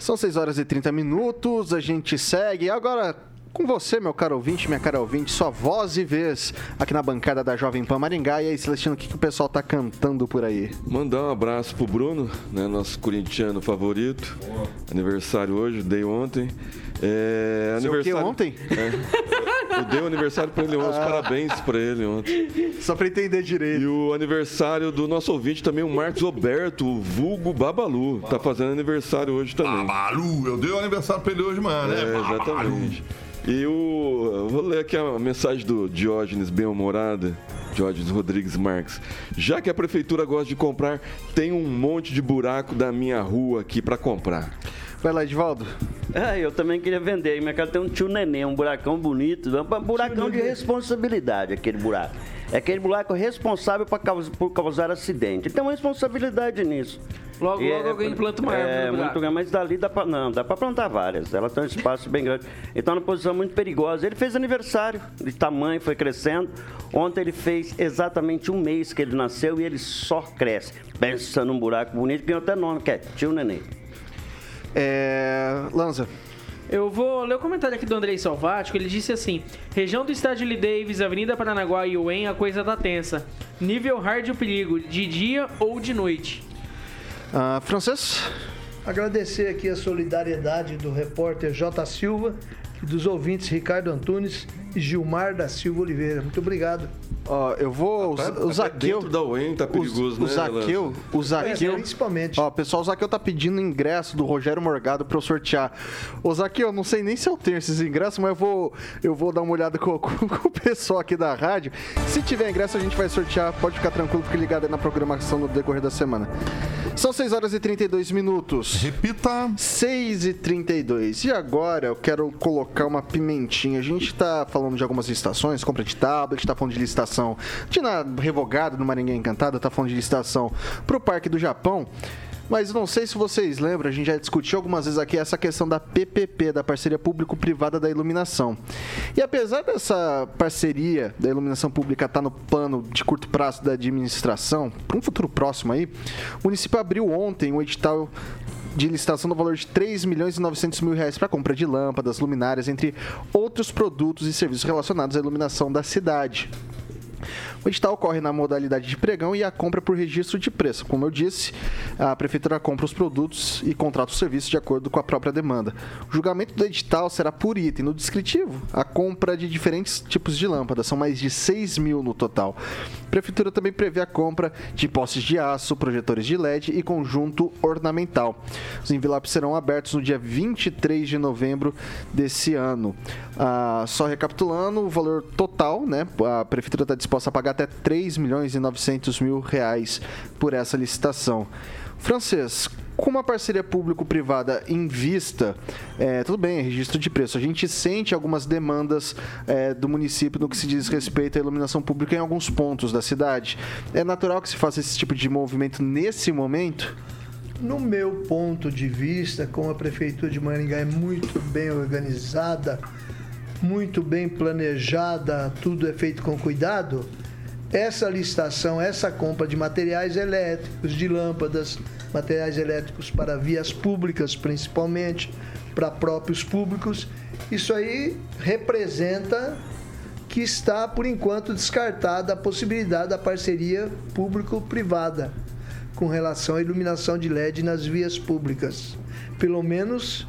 São 6 horas e 30 minutos, a gente segue. Agora, com você, meu caro ouvinte, minha cara ouvinte, sua voz e vez aqui na bancada da Jovem Pan Maringá. E aí, Celestino, o que, que o pessoal tá cantando por aí? Mandar um abraço pro Bruno, né, nosso corintiano favorito. Aniversário hoje, dei ontem. É, Seu aniversário ontem? É. Eu dei o aniversário pra ele ontem, parabéns pra ele ontem. Só pra entender direito. E o aniversário do nosso ouvinte também, o Marcos Roberto, o vulgo Babalu. Tá fazendo aniversário hoje também. Babalu, eu dei o aniversário pra ele hoje, mano. É, né? exatamente. E o. eu Vou ler aqui a mensagem do Diógenes bem-humorada. Diógenes Rodrigues Marques. Já que a prefeitura gosta de comprar, tem um monte de buraco da minha rua aqui pra comprar. Vai lá, Edvaldo. Ah, eu também queria vender. Minha casa tem um tio neném, um buracão bonito. Um buracão de responsabilidade, aquele buraco. É aquele buraco responsável pra caus- por causar acidente. Tem uma responsabilidade nisso. Logo, E logo alguém planta uma árvore É, no buraco. muito grande, mas dali dá pra. Não, dá pra plantar várias. Ela tem um espaço bem grande. Então, é uma posição muito perigosa. Ele fez aniversário de tamanho, foi crescendo. Ontem ele fez exatamente um mês que ele nasceu e ele só cresce. Pensa num buraco bonito, ganhou até nome, que é Tio Neném. É... Lanza. Eu vou ler o comentário aqui do Andrei Salvático. Ele disse assim: Região do estádio Lee Davis, Avenida Paranaguá e UEM, a coisa tá tensa. Nível hard o perigo, de dia ou de noite. Ah, francês? Agradecer aqui a solidariedade do repórter J. Silva e dos ouvintes Ricardo Antunes Gilmar da Silva Oliveira. Muito obrigado. Ó, eu vou. Até- o até Zaqueu. dentro da UEM tá perigoso, o, né, O Zaqueu. O Zaqueu. É, principalmente. Ó, pessoal, o Zaqueu tá pedindo ingresso do Rogério Morgado pra eu sortear. Ô, Zaqueu, eu não sei nem se eu tenho esses ingressos, mas eu vou, eu vou dar uma olhada com, com- com o pessoal aqui da rádio. Se tiver ingresso, a gente vai sortear. Pode ficar tranquilo, fique ligado aí na programação no decorrer da semana. São 6 horas e 32 minutos. Repita. 6 e 32 E agora eu quero colocar uma pimentinha. A gente tá falando de algumas licitações, compra de tablet, tá falando de licitação de na revogada no Maringuém Encantada, tá falando de licitação pro Parque do Japão. Mas não sei se vocês lembram, a gente já discutiu algumas vezes aqui essa questão da PPP, da parceria público-privada da iluminação. E apesar dessa parceria da iluminação pública estar no plano de curto prazo da administração, para um futuro próximo aí, o município abriu ontem um edital de licitação no valor de 3 milhões e 900 mil reais para compra de lâmpadas, luminárias, entre outros produtos e serviços relacionados à iluminação da cidade. O edital ocorre na modalidade de pregão e a compra por registro de preço. Como eu disse, a prefeitura compra os produtos e contrata os serviços de acordo com a própria demanda. O julgamento do edital será por item. No descritivo, a compra de diferentes tipos de lâmpadas, são mais de 6 mil no total. A prefeitura também prevê a compra de postes de aço, projetores de LED e conjunto ornamental. Os envelopes serão abertos no dia 23 de novembro desse ano. Ah, só recapitulando, o valor total, né? A prefeitura está disposta a pagar até 3 milhões e 900 mil reais por essa licitação. Francês, com uma parceria público-privada em vista, é, tudo bem, é registro de preço. A gente sente algumas demandas é, do município no que se diz respeito à iluminação pública em alguns pontos da cidade. É natural que se faça esse tipo de movimento nesse momento? No meu ponto de vista, como a Prefeitura de Maringá é muito bem organizada, muito bem planejada, tudo é feito com cuidado, essa licitação, essa compra de materiais elétricos, de lâmpadas, materiais elétricos para vias públicas principalmente, para próprios públicos, isso aí representa que está, por enquanto, descartada a possibilidade da parceria público-privada com relação à iluminação de LED nas vias públicas. Pelo menos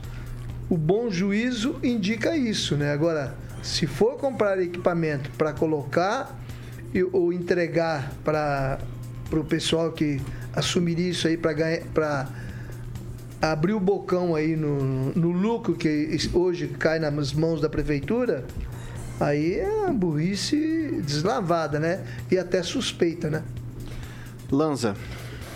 o bom juízo indica isso, né? Agora, se for comprar equipamento para colocar e- ou entregar para o pessoal que assumiria isso aí para abrir o bocão aí no, no lucro que hoje cai nas mãos da prefeitura, aí é uma burrice deslavada, né? E até suspeita, né? Lanza.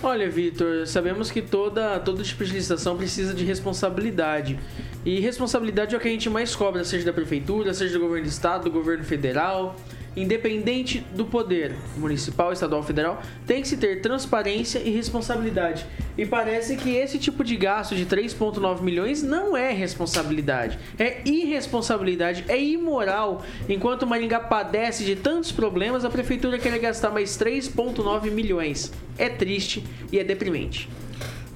Olha, Vitor, sabemos que toda, todo tipo de licitação precisa de responsabilidade. E responsabilidade é o que a gente mais cobra, seja da prefeitura, seja do governo do estado, do governo federal independente do poder municipal, estadual, federal, tem que se ter transparência e responsabilidade. E parece que esse tipo de gasto de 3,9 milhões não é responsabilidade, é irresponsabilidade, é imoral. Enquanto Maringá padece de tantos problemas, a prefeitura quer gastar mais 3,9 milhões. É triste e é deprimente.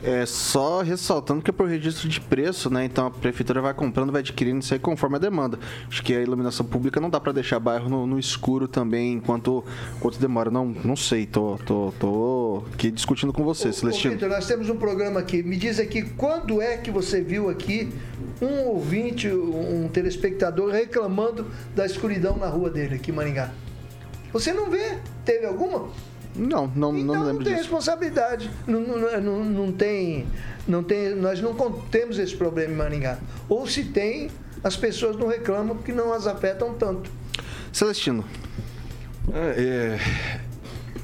É só ressaltando que é por registro de preço, né? Então a prefeitura vai comprando, vai adquirindo isso aí conforme a demanda. Acho que a iluminação pública não dá para deixar bairro no, no, escuro também enquanto, enquanto demora. Não, não sei, tô, tô, tô aqui discutindo com você, ô, Celestino. Ô, Victor, nós temos um programa aqui. Me diz aqui quando é que você viu aqui um ouvinte, um telespectador reclamando da escuridão na rua dele aqui em Maringá? Você não vê? Teve alguma? Não, não, então, não lembro não tem disso. responsabilidade. Não, não, não, não, tem, não tem. Nós não temos esse problema em Maringá. Ou se tem, as pessoas não reclamam porque não as afetam tanto. Celestino. é,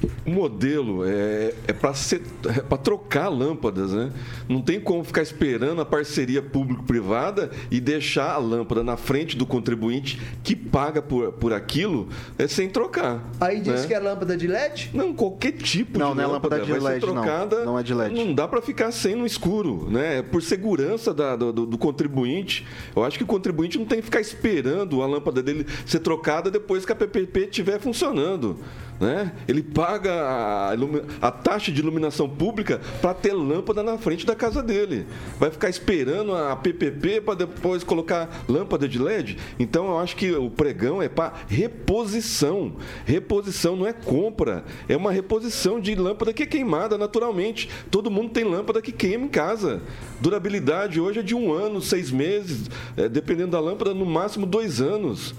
o modelo é, é para é trocar lâmpadas, né? Não tem como ficar esperando a parceria público-privada e deixar a lâmpada na frente do contribuinte que paga por, por aquilo é, sem trocar. Aí diz né? que é lâmpada de LED? Não, qualquer tipo não, de não é lâmpada, lâmpada de vai LED, ser trocada. Não, não é de LED. Não dá para ficar sem no escuro, né? É por segurança da, do, do, contribuinte. Eu acho que o contribuinte não tem que ficar esperando a lâmpada dele ser trocada depois que a PPP estiver funcionando. Né? Ele paga a, taxa de iluminação pública para ter lâmpada na frente da casa dele. Vai ficar esperando a PPP para depois colocar lâmpada de LED? Então eu acho que o pregão é para reposição. Reposição não é compra, é uma reposição de lâmpada que é queimada naturalmente. Todo mundo tem lâmpada que queima em casa. Durabilidade hoje é de um ano, seis meses, é, dependendo da lâmpada, no máximo dois anos.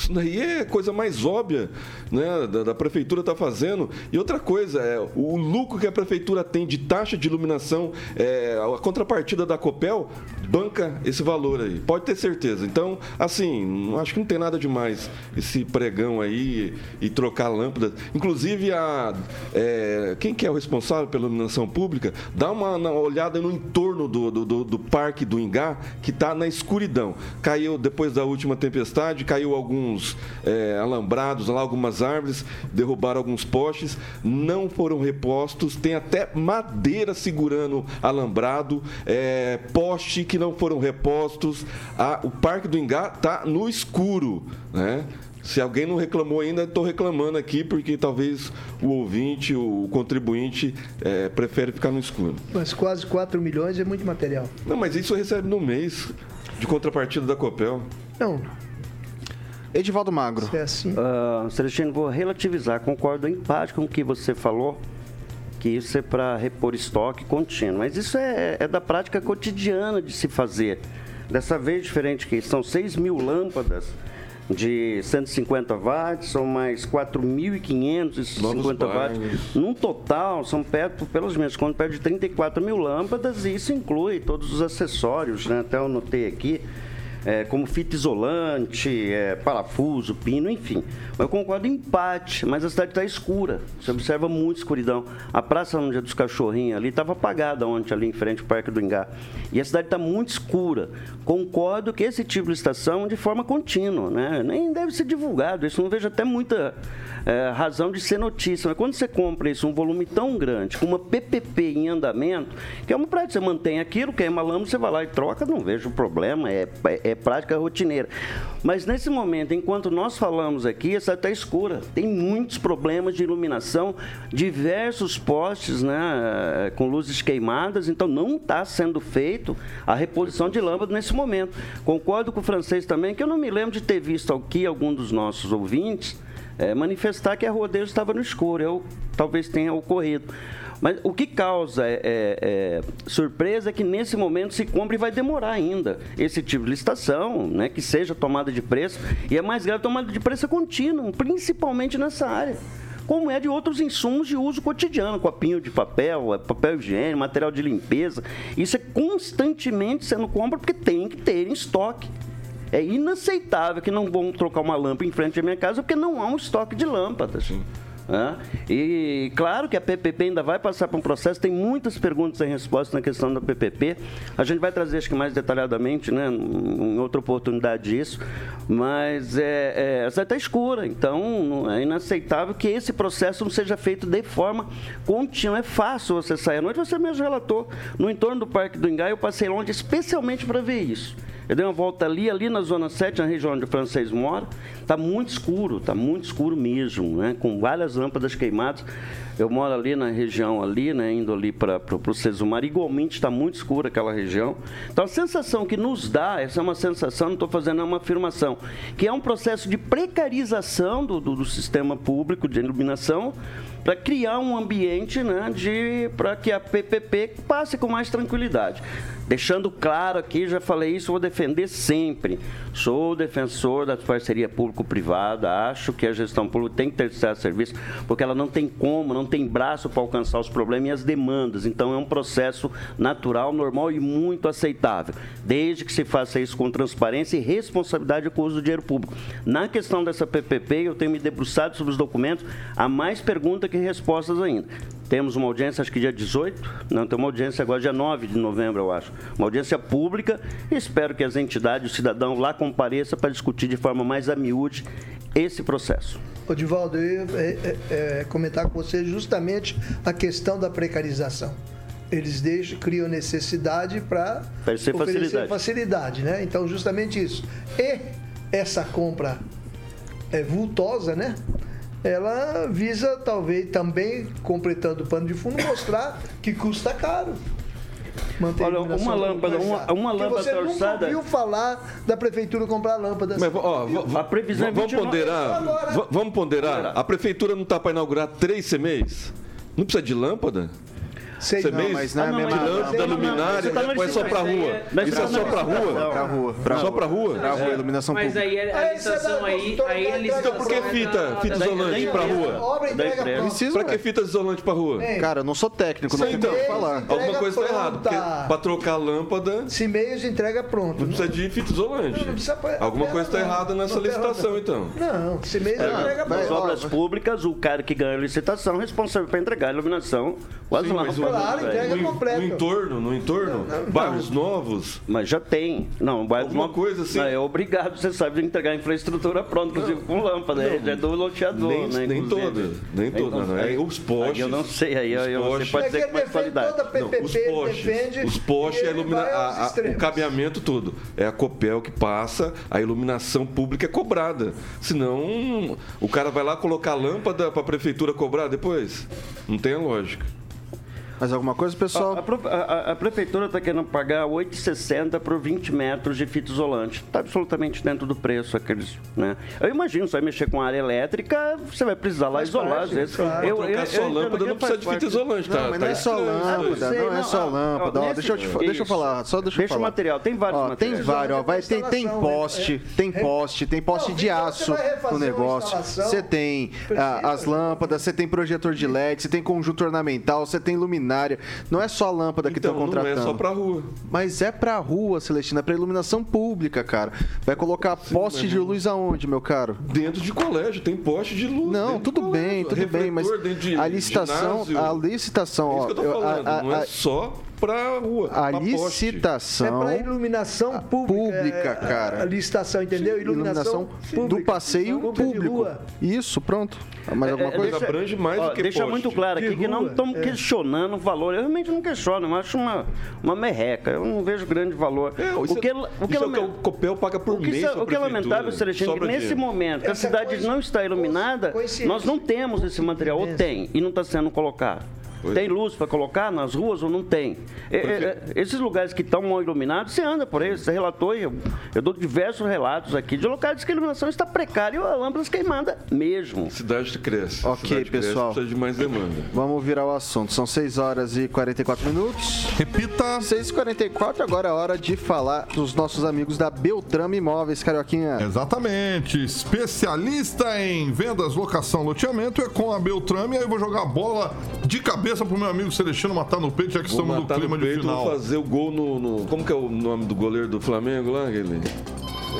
Isso daí é coisa mais óbvia né, da, da prefeitura estar tá fazendo. E outra coisa, é, o lucro que a prefeitura tem de taxa de iluminação, é, a contrapartida da Copel banca esse valor aí. Pode ter certeza. Então, assim, acho que não tem nada demais esse pregão aí e trocar lâmpadas. Inclusive, a, é, quem que é o responsável pela iluminação pública, dá uma, uma olhada no entorno do, do, do, do Parque do Ingá, que está na escuridão. Caiu, depois da última tempestade, caiu algum alguns é, alambrados lá, algumas árvores, derrubaram alguns postes, não foram repostos, tem até madeira segurando alambrado, é, poste que não foram repostos. A, o Parque do Ingá está no escuro, né? Se alguém não reclamou ainda, estou reclamando aqui, porque talvez o ouvinte, o contribuinte, é, prefere ficar no escuro. Mas quase 4 milhões é muito material. Não, mas isso recebe no mês de contrapartida da Copel. Não, Edivaldo Magro. é assim. Uh, Celestino, vou relativizar. Concordo em parte com o que você falou, que isso é para repor estoque contínuo. Mas isso é, é, da prática cotidiana de se fazer. Dessa vez, diferente que são 6 mil lâmpadas de 150 watts, são mais 4.550 watts. Num total, são perto, pelos menos quando perto de 34 mil lâmpadas, e isso inclui todos os acessórios, né? Até eu notei aqui é, como fita isolante, é, parafuso, pino, enfim. Eu concordo em parte, mas a cidade está escura. Você observa muito escuridão. A praça é dos cachorrinhos ali estava apagada ontem, ali em frente ao Parque do Ingá. E a cidade está muito escura. Concordo que esse tipo de estação é de forma contínua, né? Nem deve ser divulgado. Isso não vejo até muita é, razão de ser notícia. Mas quando você compra isso, um volume tão grande, com uma PPP em andamento, que é uma prática, você mantém aquilo, queima lama, você vai lá e troca, não vejo problema, é, é, é prática rotineira. Mas nesse momento, enquanto nós falamos aqui, essa está escura. Tem muitos problemas de iluminação, diversos postes né, com luzes queimadas, então não está sendo feito a reposição de lâmpadas nesse momento. Concordo com o francês também, que eu não me lembro de ter visto aqui algum dos nossos ouvintes é, manifestar que a rodeio estava no escuro. Eu talvez tenha ocorrido. Mas o que causa é, é, é, surpresa é que nesse momento se compra e vai demorar ainda esse tipo de licitação, né, que seja tomada de preço. E é mais grave tomada de preço contínua, principalmente nessa área como é de outros insumos de uso cotidiano, copinho de papel, é, papel higiênico, material de limpeza. Isso é constantemente sendo compra porque tem que ter em estoque. É inaceitável que não vão trocar uma lâmpada em frente à minha casa porque não há um estoque de lâmpadas. Né? E claro que a PPP ainda vai passar por um processo, tem muitas perguntas e respostas na questão da PPP. A gente vai trazer, acho que mais detalhadamente, né, em outra oportunidade isso, mas é, é, essa está escura, então é inaceitável que esse processo não seja feito de forma contínua. É fácil você sair à noite, você mesmo relatou. No entorno do Parque do Engai, eu passei longe especialmente para ver isso. Eu dei uma volta ali, ali na Zona 7, na região onde o francês mora. Está muito escuro, está muito escuro mesmo, né? Com várias lâmpadas queimadas. Eu moro ali na região ali, né? Indo ali para o Cesumar. Igualmente está muito escura aquela região. Então a sensação que nos dá, essa é uma sensação, não estou fazendo uma afirmação, que é um processo de precarização do, do, do sistema público de iluminação para criar um ambiente né, de para que a PPP passe com mais tranquilidade. Deixando claro aqui, já falei isso, vou defender sempre. Sou defensor da parceria público-privada, acho que a gestão pública tem que terceirizar serviço, porque ela não tem como, não tem braço para alcançar os problemas e as demandas. Então é um processo natural, normal e muito aceitável, desde que se faça isso com transparência e responsabilidade com o uso do dinheiro público. Na questão dessa PPP, eu tenho me debruçado sobre os documentos, há mais perguntas que respostas ainda. Temos uma audiência, acho que dia 18, não, tem uma audiência agora, dia 9 de novembro, eu acho. Uma audiência pública. Espero que as entidades, o cidadão lá compareça para discutir de forma mais a miúde esse processo. Odivaldo, eu ia é, é, é, comentar com você justamente a questão da precarização. Eles deixam, criam necessidade para oferecer facilidade. facilidade, né? Então, justamente isso. E essa compra é vultosa, né? Ela visa talvez também completando o pano de fundo mostrar que custa caro. Manter Olha, uma lâmpada, uma, uma lâmpada você torçada. Você ouviu falar da prefeitura comprar lâmpadas? Mas, ó, a previsão é vamos ponderar, vamos ponderar. A prefeitura não está para inaugurar três CMEs? Não precisa de lâmpada? Sei, não, mês, mas não é a mesma de lâmpada, luminária, tá ou é só pra rua? Isso é só pra rua? Pra rua. Só pra rua? Pra rua, iluminação Mas pública. aí a licitação aí, aí. Então por que fita, fita isolante pra rua? Precisa, Pra que fita isolante pra rua? Cara, eu não sou técnico, não tenho o que falar. Alguma coisa tá errada, porque pra trocar a lâmpada... Se meios entrega pronto. Não precisa de fita isolante. Alguma coisa tá errada nessa licitação, então. Não, se meios entrega pronto. Nas obras públicas, o cara que ganha a licitação é responsável pra entregar a iluminação, as lâmpadas. Claro, entrega completo. No entorno, no entorno, não, não, bairros não. novos. Mas já tem. Não, bairros Alguma coisa assim. é obrigado, você sabe, a entregar a infraestrutura pronta, inclusive com lâmpada. É do loteador, nem, né? Nem toda. Nem toda, não. É os postes. eu não sei, aí eu, você pode dizer é com mais qualidade. Não, os postes. Os postes, a ilumina, a, a, o cabeamento todo. É a Copel que passa, a iluminação pública é cobrada. Senão, o cara vai lá colocar a lâmpada para a prefeitura cobrar depois. Não tem lógica. Mais alguma coisa, pessoal? A, a, a prefeitura está querendo pagar 8,60 por 20 metros de fita isolante. Está absolutamente dentro do preço aqueles. Né? Eu imagino, você vai mexer com a área elétrica, você vai precisar lá isolar. Parte, às vezes. Claro. Eu, eu, só eu, lâmpada não precisa de fita isolante, tá? Não, mas não é só lâmpada, não, é só lâmpada. Ó, deixa, eu te, deixa eu falar, só deixa eu deixa falar. o material, tem vários ó, materiais. Tem vários, ó, vai, tem, tem poste, tem poste, tem poste de aço no negócio. Você tem as lâmpadas, você tem projetor de LED, você tem conjunto ornamental, você tem luminária. Não é só a lâmpada que estão contratando. Não é só pra rua. Mas é pra rua, Celestina, é pra iluminação pública, cara. Vai colocar Sim, poste de luz aonde, meu caro? Dentro de colégio, tem poste de luz. Não, tudo bem, tudo bem, mas a licitação, ginásio. a licitação, é ó, eu falando, a, a, não é só para rua. A licitação. É para iluminação pública. Pública, é, cara. A licitação, entendeu? Sim, iluminação, iluminação do passeio público. Isso, pronto. Mais alguma é, coisa? Deixa, abrange mais ó, do que Deixa poste. muito claro aqui que não estamos é. questionando o valor. Eu realmente não questiono, eu acho uma, uma merreca. Eu não vejo grande valor. É, o que, o que, o, que o Copel paga por o que, mês. O que é lamentável, Celestino, que nesse momento que a cidade não está iluminada, nós não temos esse material, ou tem, e não está sendo colocado. Pois Tem é. luz para colocar nas ruas ou não tem? É, é, é, esses lugares que estão mal iluminados, você anda por eles, você relatou, eu, eu dou diversos relatos aqui de locais que a iluminação está precária e a lâmpada queimada mesmo. Cidade cresce. Ok, cidade cresce, pessoal. precisa de mais demanda. Vamos virar o assunto. São 6 horas e 44 minutos. Repita. 6h44, agora é hora de falar dos nossos amigos da Beltrame Imóveis, Carioquinha. Exatamente. Especialista em vendas, locação, loteamento é com a Beltrame. Aí eu vou jogar a bola de cabeça pro meu amigo Celestino matar no peito, já que Vou estamos no clima no de peito, final. vou fazer o gol no, no- Como que é o nome do goleiro do Flamengo lá, aquele?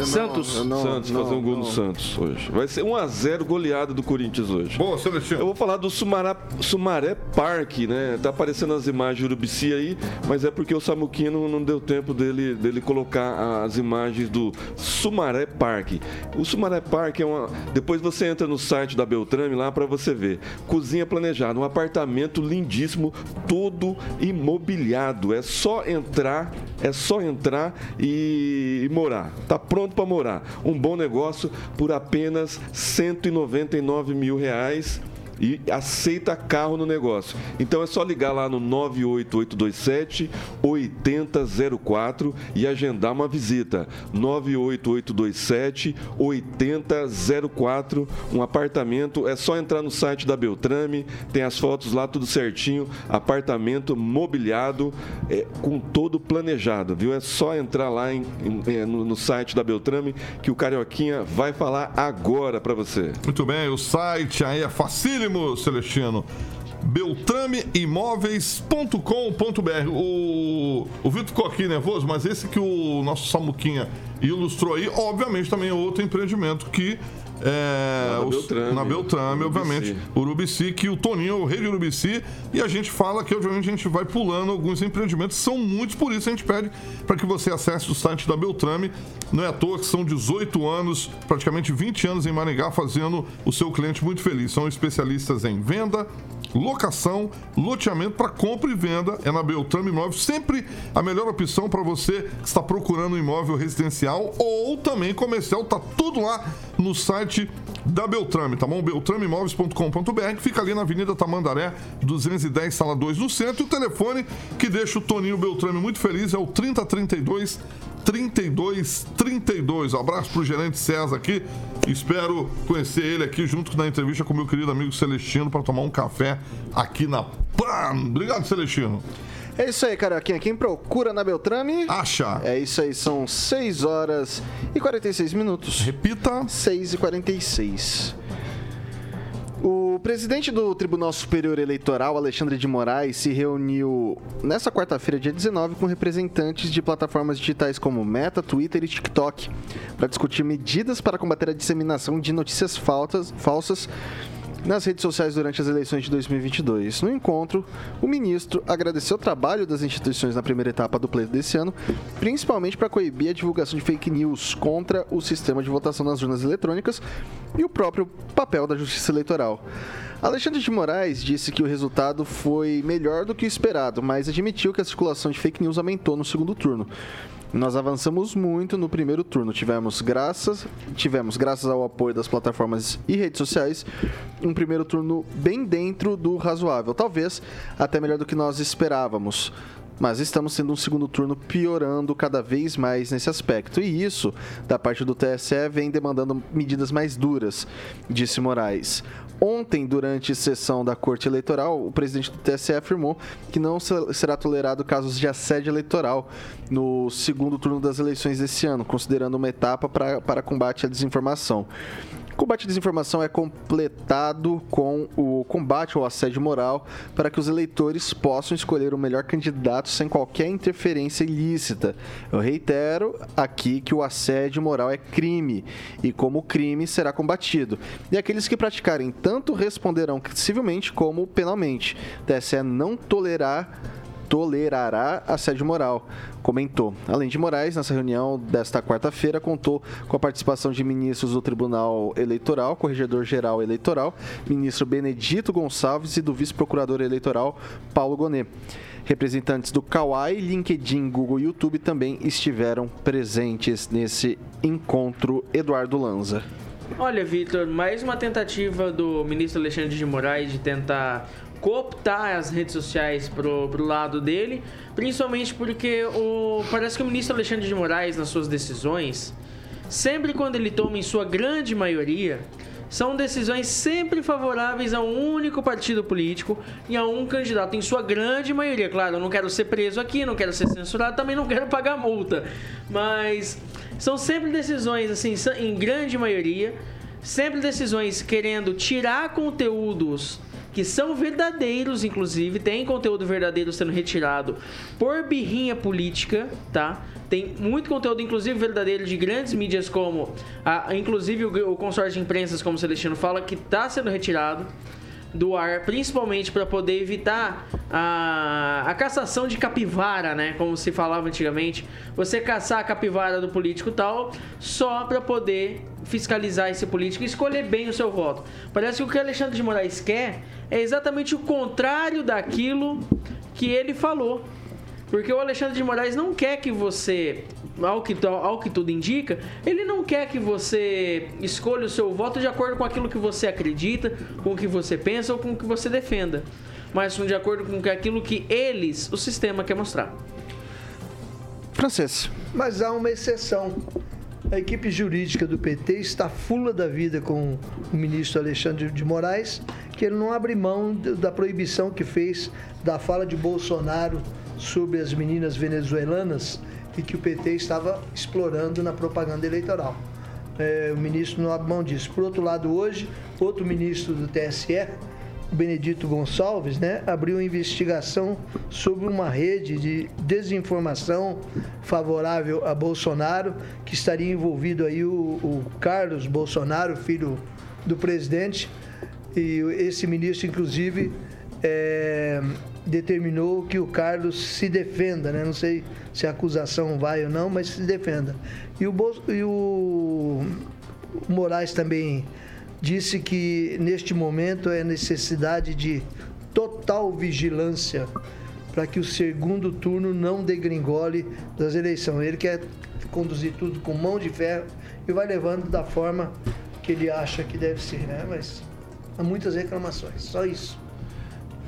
Santos. Eu não- Santos, não, fazer um gol não. no Santos hoje. Vai ser 1x0 goleada do Corinthians hoje. Boa, Eu Celestino. vou falar do Sumará, Sumaré Park, né? Tá aparecendo as imagens de Urubici aí, mas é porque o Samuquinho não, não deu tempo dele, dele colocar as imagens do Sumaré Park. O Sumaré Park é uma. Depois você entra no site da Beltrame lá para você ver. Cozinha planejada, um apartamento lindíssimo, todo imobiliado. É só entrar, é só entrar e, e morar. Tá pronto para morar. Um bom negócio por apenas 199 mil reais e aceita carro no negócio. Então é só ligar lá no 98827 8004 e agendar uma visita. 98827 8004, um apartamento, é só entrar no site da Beltrame, tem as fotos lá tudo certinho, apartamento mobiliado, é, com todo planejado, viu? É só entrar lá em- em- é, no, no site da Beltrame que o Carioquinha vai falar agora para você. Muito bem, o site aí é facílimo, Celestino. beltrameimóveis.com.br O, o Vitor ficou aqui nervoso, mas esse que o nosso Samuquinha ilustrou aí, obviamente também é outro empreendimento que é, na Beltrame. na Beltrame, Urubici. obviamente. Urubici, que o Toninho é o rei de Urubici, e a gente fala que, obviamente, a gente vai pulando alguns empreendimentos, são muitos, por isso a gente pede para que você acesse o site da Beltrame. Não é à toa que são 18 anos, praticamente 20 anos em Maringá, fazendo o seu cliente muito feliz. São especialistas em venda, locação, loteamento para compra e venda. É na Beltrame Imóveis, sempre a melhor opção para você que está procurando um imóvel residencial ou também comercial. Tá tudo lá no site da Beltrame, tá bom? beltrameimóveis.com.br, que fica ali na Avenida Tamandaré, 210, sala 2, no centro. E o telefone que deixa o Toninho Beltrame muito feliz é o 3032 3232. Um abraço pro gerente César aqui. Espero conhecer ele aqui junto na entrevista com meu querido amigo Celestino para tomar um café aqui na PAM. Obrigado, Celestino. É isso aí, Carioquinha. Quem procura na Beltrame... Acha. É isso aí, são 6 horas e 46 minutos. Repita. 6 e 46. O presidente do Tribunal Superior Eleitoral, Alexandre de Moraes, se reuniu nesta quarta-feira, dia 19, com representantes de plataformas digitais como Meta, Twitter e TikTok, para discutir medidas para combater a disseminação de notícias faltas- falsas nas redes sociais durante as eleições de 2022. No encontro, o ministro agradeceu o trabalho das instituições na primeira etapa do pleito desse ano, principalmente para coibir a divulgação de fake news contra o sistema de votação nas urnas eletrônicas e o próprio papel da Justiça Eleitoral. Alexandre de Moraes disse que o resultado foi melhor do que o esperado, mas admitiu que a circulação de fake news aumentou no segundo turno. Nós avançamos muito no primeiro turno. Tivemos graças, tivemos graças ao apoio das plataformas e redes sociais, um primeiro turno bem dentro do razoável, talvez até melhor do que nós esperávamos. Mas estamos tendo um segundo turno piorando cada vez mais nesse aspecto. E isso, da parte do TSE, vem demandando medidas mais duras, disse Moraes. Ontem, durante sessão da Corte Eleitoral, o presidente do TSE afirmou que não se- será tolerado casos de assédio eleitoral no segundo turno das eleições desse ano, considerando uma etapa para combate à desinformação. Combate à desinformação é completado com o combate ao assédio moral para que os eleitores possam escolher o melhor candidato sem qualquer interferência ilícita. Eu reitero aqui que o assédio moral é crime e, como crime, será combatido. E aqueles que praticarem tanto responderão civilmente como penalmente. TSE não tolerar tolerará assédio moral, comentou. Além de Moraes, nessa reunião desta quarta-feira, contou com a participação de ministros do Tribunal Eleitoral, Corregedor-Geral Eleitoral, ministro Benedito Gonçalves e do vice-procurador eleitoral Paulo Gonet. Representantes do Kawai, LinkedIn, Google e YouTube também estiveram presentes nesse encontro. Eduardo Lanza. Olha, Vitor, mais uma tentativa do ministro Alexandre de Moraes de tentar cooptar as redes sociais pro, pro lado dele, principalmente porque o, parece que o ministro Alexandre de Moraes, nas suas decisões, sempre quando ele toma em sua grande maioria, são decisões sempre favoráveis a um único partido político e a um candidato, em sua grande maioria. Claro, eu não quero ser preso aqui, não quero ser censurado, também não quero pagar multa. Mas são sempre decisões, assim, em grande maioria, sempre decisões querendo tirar conteúdos que são verdadeiros, inclusive, tem conteúdo verdadeiro sendo retirado por birrinha política, tá? Tem muito conteúdo, inclusive verdadeiro, de grandes mídias como, a, inclusive o, o consórcio de imprensas, como o Celestino fala, que está sendo retirado do ar, principalmente para poder evitar a, a caçação de capivara, né? Como se falava antigamente. Você caçar a capivara do político tal, só para poder fiscalizar esse político e escolher bem o seu voto. Parece que o que Alexandre de Moraes quer é exatamente o contrário daquilo que ele falou. Porque o Alexandre de Moraes não quer que você, ao que, ao que tudo indica, ele não quer que você escolha o seu voto de acordo com aquilo que você acredita, com o que você pensa ou com o que você defenda. Mas de acordo com aquilo que eles, o sistema, quer mostrar. Francês. Mas há uma exceção. A equipe jurídica do PT está fula da vida com o ministro Alexandre de Moraes, que ele não abre mão da proibição que fez da fala de Bolsonaro sobre as meninas venezuelanas e que o PT estava explorando na propaganda eleitoral. É, o ministro não abre mão disso. Por outro lado, hoje, outro ministro do TSE, Benedito Gonçalves, né, abriu investigação sobre uma rede de desinformação favorável a Bolsonaro, que estaria envolvido aí o, o Carlos Bolsonaro, filho do presidente, e esse ministro, inclusive, é, determinou que o Carlos se defenda, né? Não sei se a acusação vai ou não, mas se defenda. E o, Bolso, e o Moraes também disse que neste momento é necessidade de total vigilância para que o segundo turno não degringole das eleições. Ele quer conduzir tudo com mão de ferro e vai levando da forma que ele acha que deve ser, né? Mas há muitas reclamações, só isso.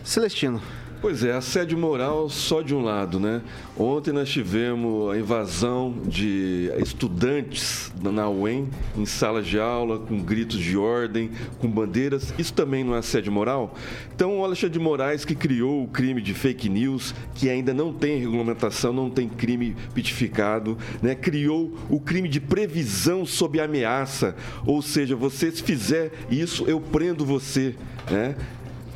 Celestino. Pois é, assédio moral só de um lado, né? Ontem nós tivemos a invasão de estudantes na UEM, em salas de aula, com gritos de ordem, com bandeiras. Isso também não é assédio moral? Então, o Alexandre de Moraes, que criou o crime de fake news, que ainda não tem regulamentação, não tem crime pitificado, né? criou o crime de previsão sob ameaça. Ou seja, você se fizer isso, eu prendo você. Né?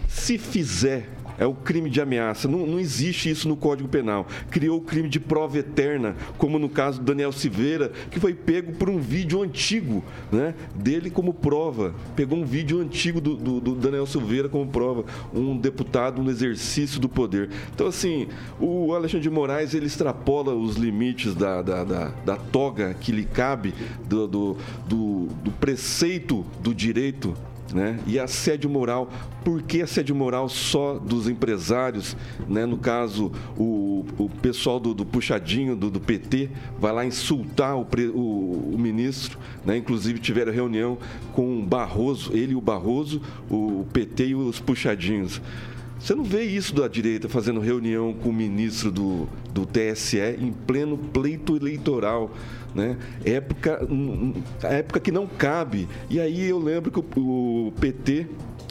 Se fizer é o crime de ameaça. Não, não existe isso no Código Penal. Criou o crime de prova eterna, como no caso do Daniel Silveira, que foi pego por um vídeo antigo né, dele como prova. Pegou um vídeo antigo do, do, do Daniel Silveira como prova. Um deputado no exercício do poder. Então, assim, o Alexandre de Moraes ele extrapola os limites da, da, da, da toga que lhe cabe, do, do, do, do preceito do direito né? E assédio moral, por que assédio moral só dos empresários? Né? No caso, o, o pessoal do, do puxadinho do, do, PT vai lá insultar o, o, o ministro, né? inclusive tiveram reunião com o Barroso, ele e o Barroso, o PT e os puxadinhos. Você não vê isso da direita fazendo reunião com o ministro do, do TSE em pleno pleito eleitoral né? Época, época que não cabe. E aí eu lembro que o, o PT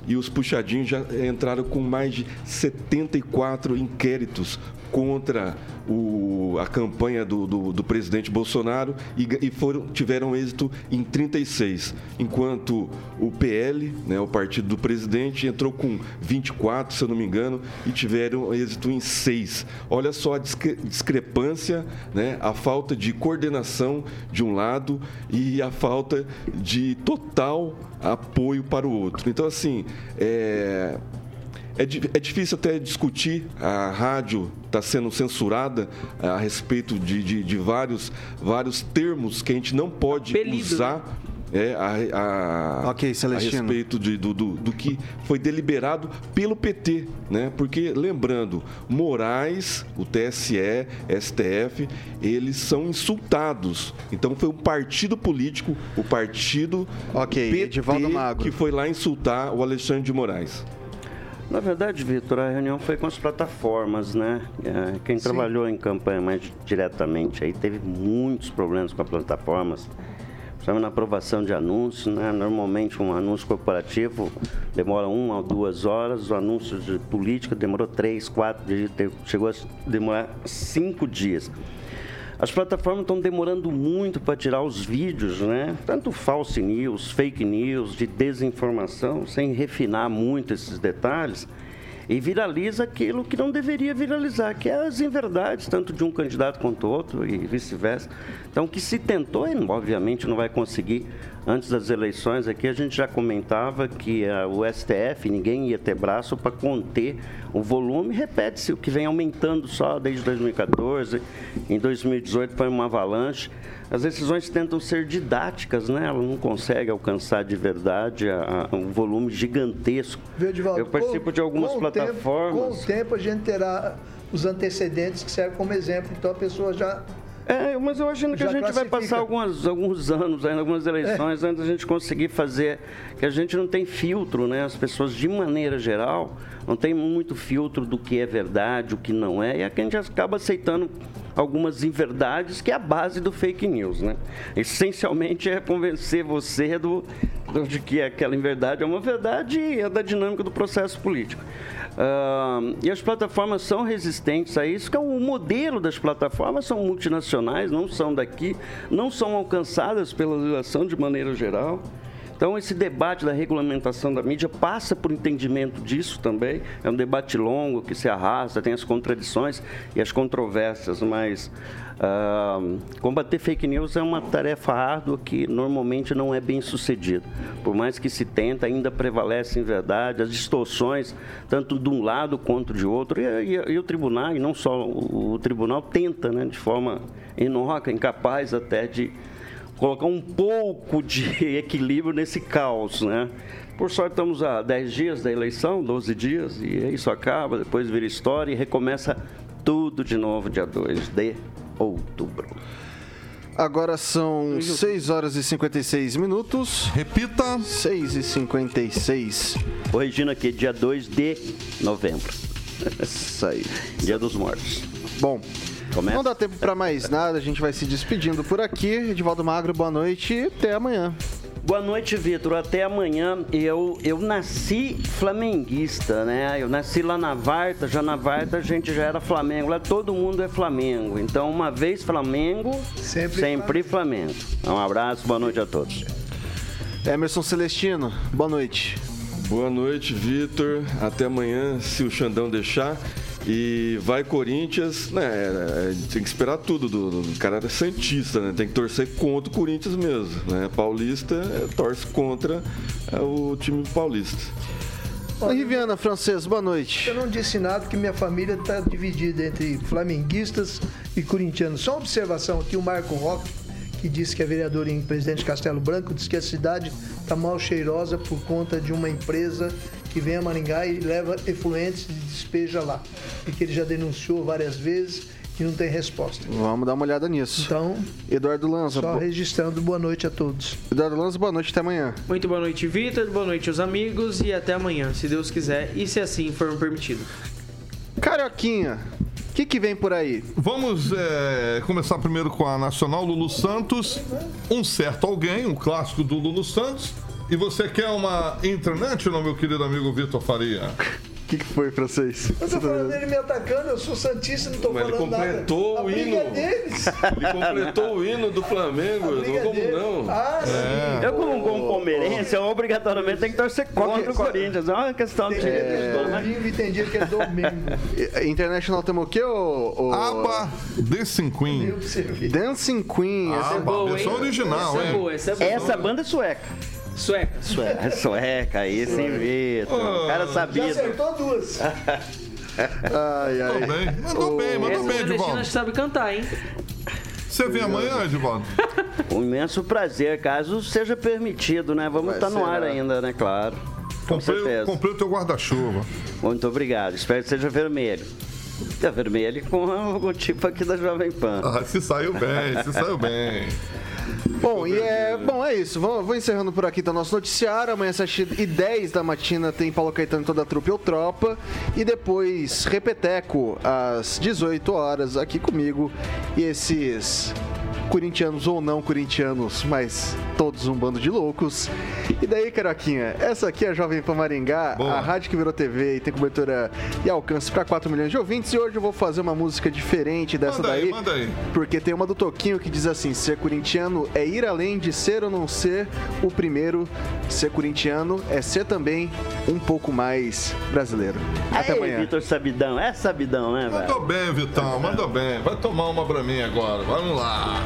e os puxadinhos já entraram com mais de 74 inquéritos contra o, a campanha do, do, do, presidente Bolsonaro e, e, foram, tiveram êxito em 36, enquanto o PL, né, o partido do presidente, entrou com 24, se eu não me engano, e tiveram êxito em 6. Olha só a discre discrepância, né, a falta de coordenação de um lado e a falta de total apoio para o outro. Então, assim, é, é, é difícil até discutir, a rádio está sendo censurada a respeito de, de, de, vários, vários termos que a gente não pode Apelido, usar. Né? É, a, a, okay, a respeito de, do, do, do, que foi deliberado pelo PT, né? Porque, lembrando, Moraes, o TSE, STF, eles são insultados. Então foi um partido político, o partido okay, PT, que foi lá insultar o Alexandre de Moraes. Na verdade, Vitor, a reunião foi com as plataformas, né? É, Quem trabalhou em campanha mais diretamente aí teve muitos problemas com as plataformas. Estamos na aprovação de anúncios, né? Normalmente um anúncio corporativo demora uma ou duas horas, o anúncio de política demorou três, quatro dias, chegou a demorar cinco dias. As plataformas estão demorando muito para tirar os vídeos, né? Tanto false news, fake news, de desinformação, sem refinar muito esses detalhes. E viraliza aquilo que não deveria viralizar, que é as inverdades, tanto de um candidato quanto outro e vice-versa. Então, o que se tentou, obviamente não vai conseguir, antes das eleições aqui, a gente já comentava que eh, o STF, ninguém ia ter braço para conter o volume, repete-se, o que vem aumentando só desde 2014, em 2018 foi uma avalanche. As decisões tentam ser didáticas, né? Ela não consegue alcançar de verdade a- a- um volume gigantesco. Eu participo Com- de algumas com o tempo- plataformas. com o tempo a gente terá os antecedentes que servem como exemplo, então a pessoa já. É, mas eu acho que Já a gente vai passar algumas, alguns anos, ainda algumas eleições, É. antes da gente conseguir fazer. Que a gente não tem filtro, né? As pessoas, de maneira geral, não tem muito filtro do que é verdade, o que não é, e aqui a gente acaba aceitando algumas inverdades, que é a base do fake news, né? Essencialmente é convencer você do, do- de que aquela inverdade é uma verdade e é da dinâmica do processo político. Ah, e as plataformas são resistentes a isso, que é o modelo das plataformas são multinacionais, não são daqui, não são alcançadas pela legislação de maneira geral. Então, esse debate da regulamentação da mídia passa por entendimento disso também. É um debate longo que se arrasta, tem as contradições e as controvérsias, mas ah, combater fake news é uma tarefa árdua que normalmente não é bem sucedida. Por mais que se tenta, ainda prevalecem verdade, as distorções, tanto de um lado quanto de outro. E, e- e o tribunal, e não só o, o tribunal, tenta, né, de forma inócua, incapaz até de colocar um pouco de equilíbrio nesse caos, né? Por sorte, estamos a 10 dias da eleição, 12 dias, e isso acaba, depois vira história e recomeça tudo de novo dia 2 de outubro. Agora são 6 horas e 56 minutos. Repita. 6 e 56. Corrigindo aqui, dia 2 de novembro. Isso aí. Dia dos Mortos. Bom, Começa? não dá tempo pra mais nada, a gente vai se despedindo por aqui. Edivaldo Magro, boa noite e até amanhã. Boa noite, Vitor. Até amanhã. Eu, eu nasci flamenguista, né? Eu nasci lá na Varta, já na Varta a gente já era Flamengo. Lá todo mundo é Flamengo. Então, uma vez Flamengo, Sempre sempre, Flamengo. Um abraço, boa noite a todos. Emerson Celestino, boa noite. Boa noite, Vitor. Até amanhã, se o Xandão deixar. E vai Corinthians, né? é, Tem que esperar tudo do, do cara é santista, né? Tem que torcer contra o Corinthians mesmo, né? Paulista é, torce contra é, o time paulista. Riviana Francês, boa noite. Eu não disse nada que minha família está dividida entre flamenguistas e corintianos. Só uma observação aqui, o Marco Roque, que disse que é vereador em Presidente Castelo Branco, disse que a cidade está mal cheirosa por conta de uma empresa que vem a Maringá e leva efluentes e despeja lá. E que ele já denunciou várias vezes e não tem resposta. Vamos dar uma olhada nisso. Então, Eduardo Lanza, só bo- registrando boa noite a todos. Eduardo Lanza, boa noite, até amanhã. Muito boa noite, Vitor. Boa noite, os amigos. E até amanhã, se Deus quiser e se assim for permitido. Carioquinha, o que, que vem por aí? Vamos é, começar primeiro com a Nacional Lulu Santos. Um certo alguém, um clássico do Lulu Santos. E você quer uma internet, não, meu querido amigo Vitor Faria? O que, que foi, francês? Eu tô falando dele me atacando, eu sou Santista, não tô Mas ele falando nada. completou A o hino. é deles. Ele completou o hino do Flamengo, não é como deles. não? Ah, sim. Eu, como um bom palmeirense, eu obrigatoriamente tenho que torcer contra o Corinthians. É uma questão de. Dia que é domingo e tem dia que é domingo. I- International temos o quê, ô? ô- Aba The Cinquim. Eu pra você ver. Dancing Queen. esse- Aba, Boa, versão hein? original, essa é hein? boa, essa é boa. Essa banda é sueca. Sueca. Sueca, sueca aí, sem Vitor. O cara Já sabido. acertou duas. Ai, ai. Mandou bem, mandou bem, mandou bem, Edivaldo. sabe cantar, hein? Você vem amanhã, Edivaldo? Um imenso prazer, caso seja permitido, né? Vamos Vai estar no ser, ar né? ainda, né? Claro. Com Comprei, certeza. comprei o teu guarda-chuva. Muito obrigado. Espero que seja vermelho. É vermelho com o logotipo aqui da Jovem Pan. Ah, se saiu bem, se saiu bem. Bom, e é, bom, é isso. Vou, vou encerrando por aqui então nosso noticiário. Amanhã às 7 e 10 da matina tem Paulo Caetano toda a trupe ou tropa. E depois Repeteco às 18 horas aqui comigo. E esses corintianos ou não corintianos, mas todos um bando de loucos. E daí, Caroquinha, essa aqui é a Jovem Pan Maringá, Boa. a rádio que virou TV e tem cobertura e alcance para 4 milhões de ouvintes. E hoje eu vou fazer uma música diferente dessa Manda aí, daí. manda aí. Porque tem uma do Toquinho que diz assim: ser corintiano é ir além de ser ou não ser o primeiro. Ser corintiano é ser também um pouco mais brasileiro. Até Aí, amanhã. Vitor Sabidão, é sabidão, né, velho? Mandou bem, Vitão, mandou bem. Vai tomar uma pra mim agora. Vamos lá.